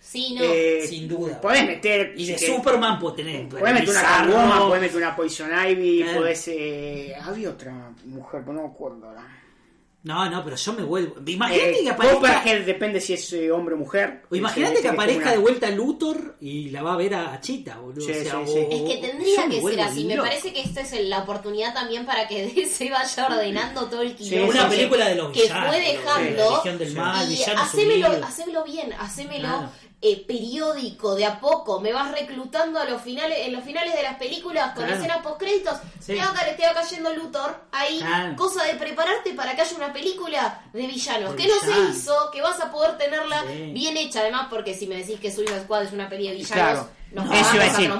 Sí, no. eh, sin duda. Podés meter. y de que- Superman puede tener. Podés meter una. Catwoman, podés meter una Poison Ivy, Claro. podés. Eh, había otra mujer, pero no me acuerdo ahora. No, no, pero yo me vuelvo. Imagínate Eh, que aparezca. Copperhead depende si es eh, hombre o mujer. o imagínate Ese- que aparezca una- de vuelta Luthor y la va a ver a Chita, boludo. Sí, o sea, sí, o- sí. Es que tendría que ser así. Me parece que esta es el- la oportunidad también para que DC vaya ordenando todo el quilombo. sí, Una película de los que fue de la dejando. Del Mal, y hacémelo bien, hacémelo Claro. Eh, periódico, de a poco. Me vas reclutando a los finales, en los finales de las películas con Claro. escenas postcréditos. Sí. Te, va, te va cayendo Luthor ahí. Claro. Cosa de prepararte para que haya una película de villanos. Que no se hizo, que vas a poder tenerla Sí. bien hecha. Además, porque si me decís que Suicide Squad es una peli de villanos, Claro. nos No, Eso a decir.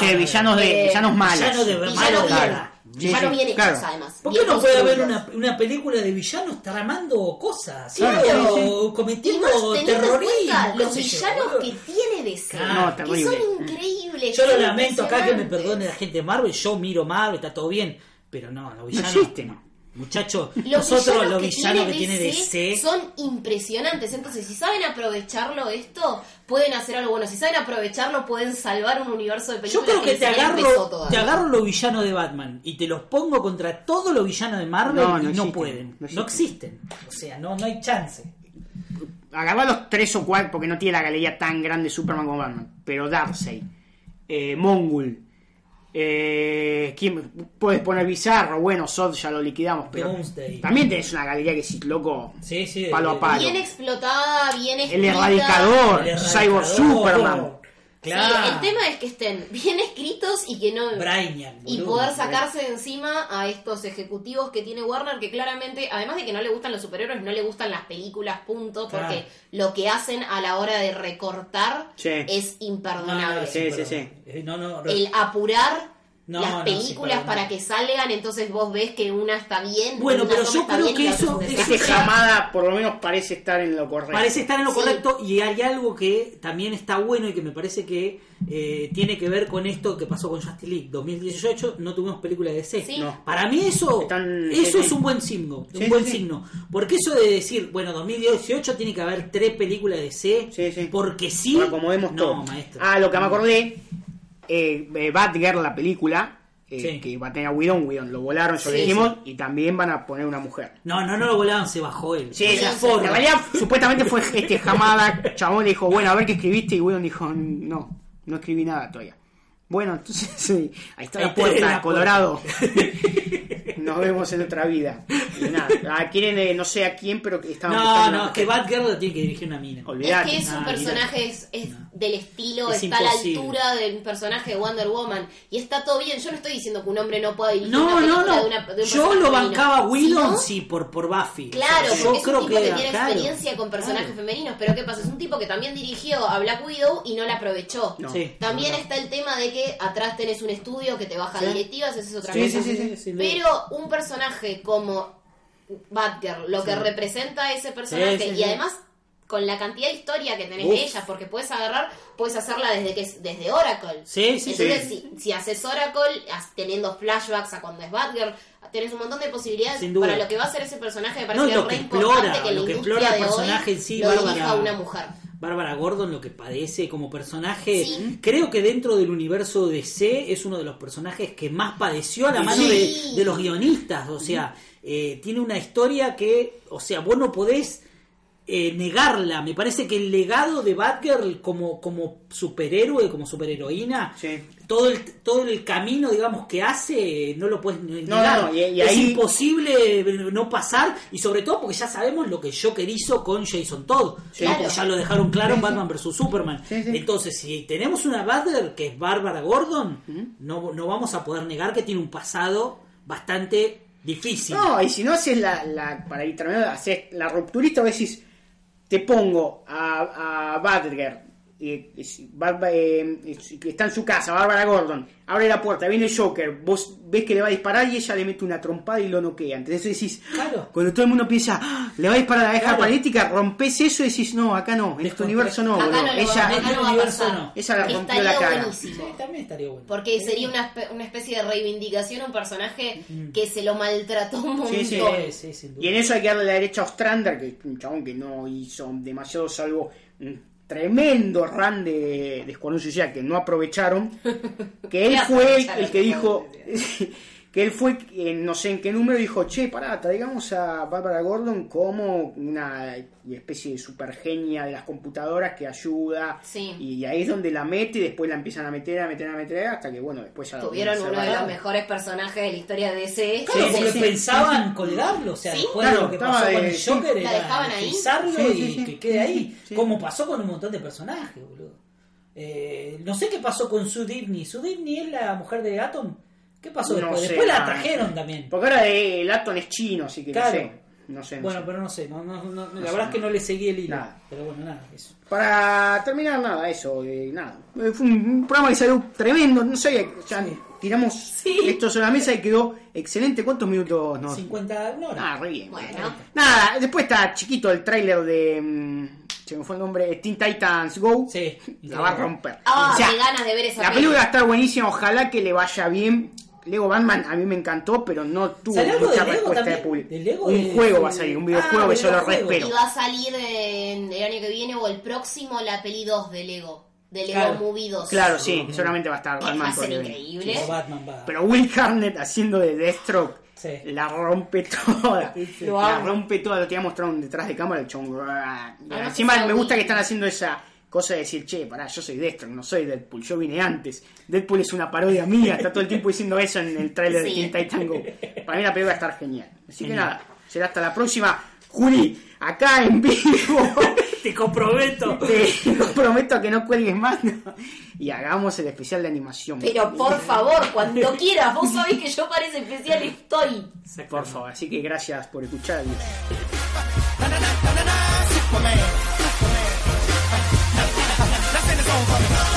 Che, villanos, de, Eh, villanos malos. villanos de- Villanos malo, bien, claro. Sí, villanos sí, bien hechos, claro. además. ¿Por qué no puede haber una, una película de villanos tramando cosas? Claro. ¿sí? O Y cometiendo más terrorismo. los yo, villanos que tiene DC, Claro. No, que son increíbles. Yo lo lamento acá que me perdone la gente de Marvel. Yo miro Marvel, está todo bien. Pero no, los No villanos. existen. Muchachos, Los nosotros villanos los que villanos que tiene tiene DC DC. son impresionantes. Entonces, si saben aprovecharlo esto, pueden hacer algo bueno. Si saben aprovecharlo, pueden salvar un universo de Yo películas creo que te agarro, te agarro los villanos de Batman y te los pongo contra todos los villanos de Marvel No, no y no pueden. no No existen. O sea, no, no hay chance. Agarrá los tres o cuatro, porque no tiene la galería tan grande Superman como Batman. Pero Darkseid, eh, Mongul, eh, ¿quién puedes poner Bizarro? Bueno, Zod ya lo liquidamos, pero Doomsday. también tenés una galería que sí, loco, Sí, sí. palo de- a palo. Bien explotada, bien El escrita. erradicador, El Cyborg Erradicador. Superman. Claro. Sí, el tema es que estén bien escritos y que no... Brainiac, y poder sacarse de encima a estos ejecutivos que tiene Warner que claramente, además de que no le gustan los superhéroes, no le gustan las películas, punto, Claro. porque lo que hacen a la hora de recortar Sí. es imperdonable. no, Sí, sí, sí. eh, No, no, El apurar No, las no, sí, películas perdón. para que salgan, entonces vos ves que una está bien, Bueno, una pero yo está creo bien que eso- es eso desastre. Hamada por lo menos parece estar en lo correcto. Parece estar en lo Sí. correcto y hay algo que también está bueno y que me parece que eh, tiene que ver con esto que pasó con Justice League 2018. No tuvimos película de DC. Sí. No. Para mí eso, Están- eso es un buen signo, Sí, un buen sí, sí. signo. Porque eso de decir, bueno, 2018 tiene que haber tres películas de DC, Sí, sí. porque sí, Lo acomodemos no, todo. maestro. Ah, lo que me acordé, eh, eh, Batgirl, la película, eh, Sí. que va a tener a Widon, Widon lo volaron, ya lo Sí, dijimos, y también van a poner una mujer. No, no, no lo volaban, se bajó él. Sí, en forra. realidad supuestamente fue este Hamada, chabón le dijo, bueno, a ver qué escribiste, y Widon dijo, no, no escribí nada todavía. Bueno, entonces ahí está Ahí la tenés puerta, la Colorado. Nos vemos en otra vida. Y nada, quieren, eh, no sé a quién, pero que estaban No, buscando no, es que. Batgirl lo tiene que dirigir una mina. Olvidate. Es que es un Ah, personaje, es, es del estilo, Es está a la altura del personaje de Wonder Woman. Y está todo bien. Yo no estoy diciendo que un hombre no pueda dirigir No, una no, no. de, una, de un Yo lo bancaba a Whedon, ¿no? sí, por, por Buffy. Claro, O sea, porque es un tipo que, tiene claro, experiencia con personajes claro. femeninos, pero ¿qué pasa? Es un tipo que también dirigió a Black Widow y no la aprovechó. No. Sí. También No, no. está el tema de que atrás tenés un estudio que te baja Sí. directivas, esa es otra Sí, cosa. sí, un personaje como Batgirl, lo que representa ese personaje Sí, sí, y además con la cantidad de historia que tenés Uf. de ella, porque puedes agarrar, puedes hacerla desde que es- desde Oracle. Sí, sí, Entonces, sí. si, si haces Oracle, teniendo flashbacks a cuando es Batgirl, tenés un montón de posibilidades para lo que va a ser ese personaje. Me No, parece re que importante explora, que en la lo que industria explora el hoy personaje en sí, lo dirija una mujer. Bárbara Gordon lo que padece como personaje, Sí. creo que dentro del universo DC es uno de los personajes que más padeció a la mano Sí. de, de los guionistas, o sea, eh, tiene una historia que, o sea, vos no podés eh, negarla, me parece que el legado de Batgirl como, como superhéroe, como superheroína, Sí. todo el, todo el camino, digamos, que hace, no lo puedes negar. no, y- y es ahí- imposible no pasar, y sobre todo porque ya sabemos lo que Joker hizo con Jason Todd, ya lo dejaron claro en Batman vs. Superman. Sí. Entonces, si tenemos una Batgirl que es Bárbara Gordon, no, no vamos a poder negar que tiene un pasado bastante difícil. No, y si no haces la, la para ir terminando, haces la rupturista, vos decís, te pongo a, a Badger, eh, Barba- eh, está en su casa, Bárbara Gordon, abre la puerta, viene el Joker, vos ves que le va a disparar y ella le mete una trompada y lo noquea. Entonces decís, Claro. cuando todo el mundo piensa, "Ah, le va a disparar a la abeja Claro. paralítica, rompes eso y decís, no, acá no, en este universo no, Acá boludo. no, lo- ella, acá no va a universo pasar. no. Esa la rompió Estaría la cara. buenísimo. Sí, también estaría bueno. Porque sería una, espe- una especie de reivindicación a un personaje que se lo maltrató un montón. Sí. Y en eso hay que darle la derecha a Ostrander, que es un chabón que no hizo demasiado, salvo tremendo run de, de Escuadrón Suicida que no aprovecharon. Que él ¿Qué fue el que dijo, que él fue, en no sé en qué número, dijo, che, pará, traigamos a Barbara Gordon como una especie de supergenia de las computadoras que ayuda. Sí. Y ahí es donde la mete y después la empiezan a meter, a meter, a meter, hasta que, bueno, después ya la Tuvieron uno de los mejores personajes de la historia de DC. Claro, Sí, porque sí, sí, pensaban colgarlo, o sea, Sí. después de lo que pasó de- con el sí. Joker La era dejaban ahí. frisarlo Sí, sí, y sí. que quede ahí, Sí. como pasó con un montón de personajes, boludo. Eh, no sé qué pasó con Sue Dibney. Sue Dibney es la mujer de Atom. ¿Qué pasó No después? sé, después la trajeron también. Porque ahora eh, el Atom es chino, así que Claro. no sé. No sé, no Bueno, sé. pero no sé, no, no, no- la sé, verdad es que no le seguí el hilo. Nada. Pero bueno, nada, eso. Para terminar, nada, eso, eh, nada. Eh, Fue un, un programa que salió tremendo, no sé, ya tiramos esto sobre la mesa y quedó excelente. ¿Cuántos minutos nos? 50, no, Ah, re bien. Bueno. Nada, después está chiquito el tráiler de... mm, se me fue el nombre, Teen Titans Go. Sí. La va a romper. Ah, O sea, ganas de ver esa La película está buenísima, ojalá que le vaya bien. Lego Batman a mí me encantó, pero no tuvo ¿Sale algo mucha de Lego respuesta de público. ¿De Lego un de- juego va a salir, un videojuego Ah, que yo lo respiro. Y va a salir en el año que viene o el próximo la peli 2 de Lego. De Lego Claro. Movie 2. Claro, sí, seguramente va a estar Que va Batman a ser increíble. Como Batman va. Pero Will Harnett haciendo de Deathstroke Sí. la rompe toda. Lo La rompe toda. Lo tenía mostrado detrás de cámara el chongo. no Encima sé si me gusta que están haciendo esa cosa de decir, che, pará, yo soy Deathstroke, no soy Deadpool, yo vine antes. Deadpool es una parodia mía, está todo el tiempo diciendo eso en el tráiler Sí. de Teen Titan Go. Para mí la película va a estar genial. Así que nada, será hasta la próxima. Juli, acá en vivo. Te comprometo. Te prometo que no cuelgues más ¿no? y hagamos el especial de animación. Pero por favor, cuando quieras, vos sabés que yo para ese especial estoy. Por favor, así que gracias por escuchar. Adiós. Oh.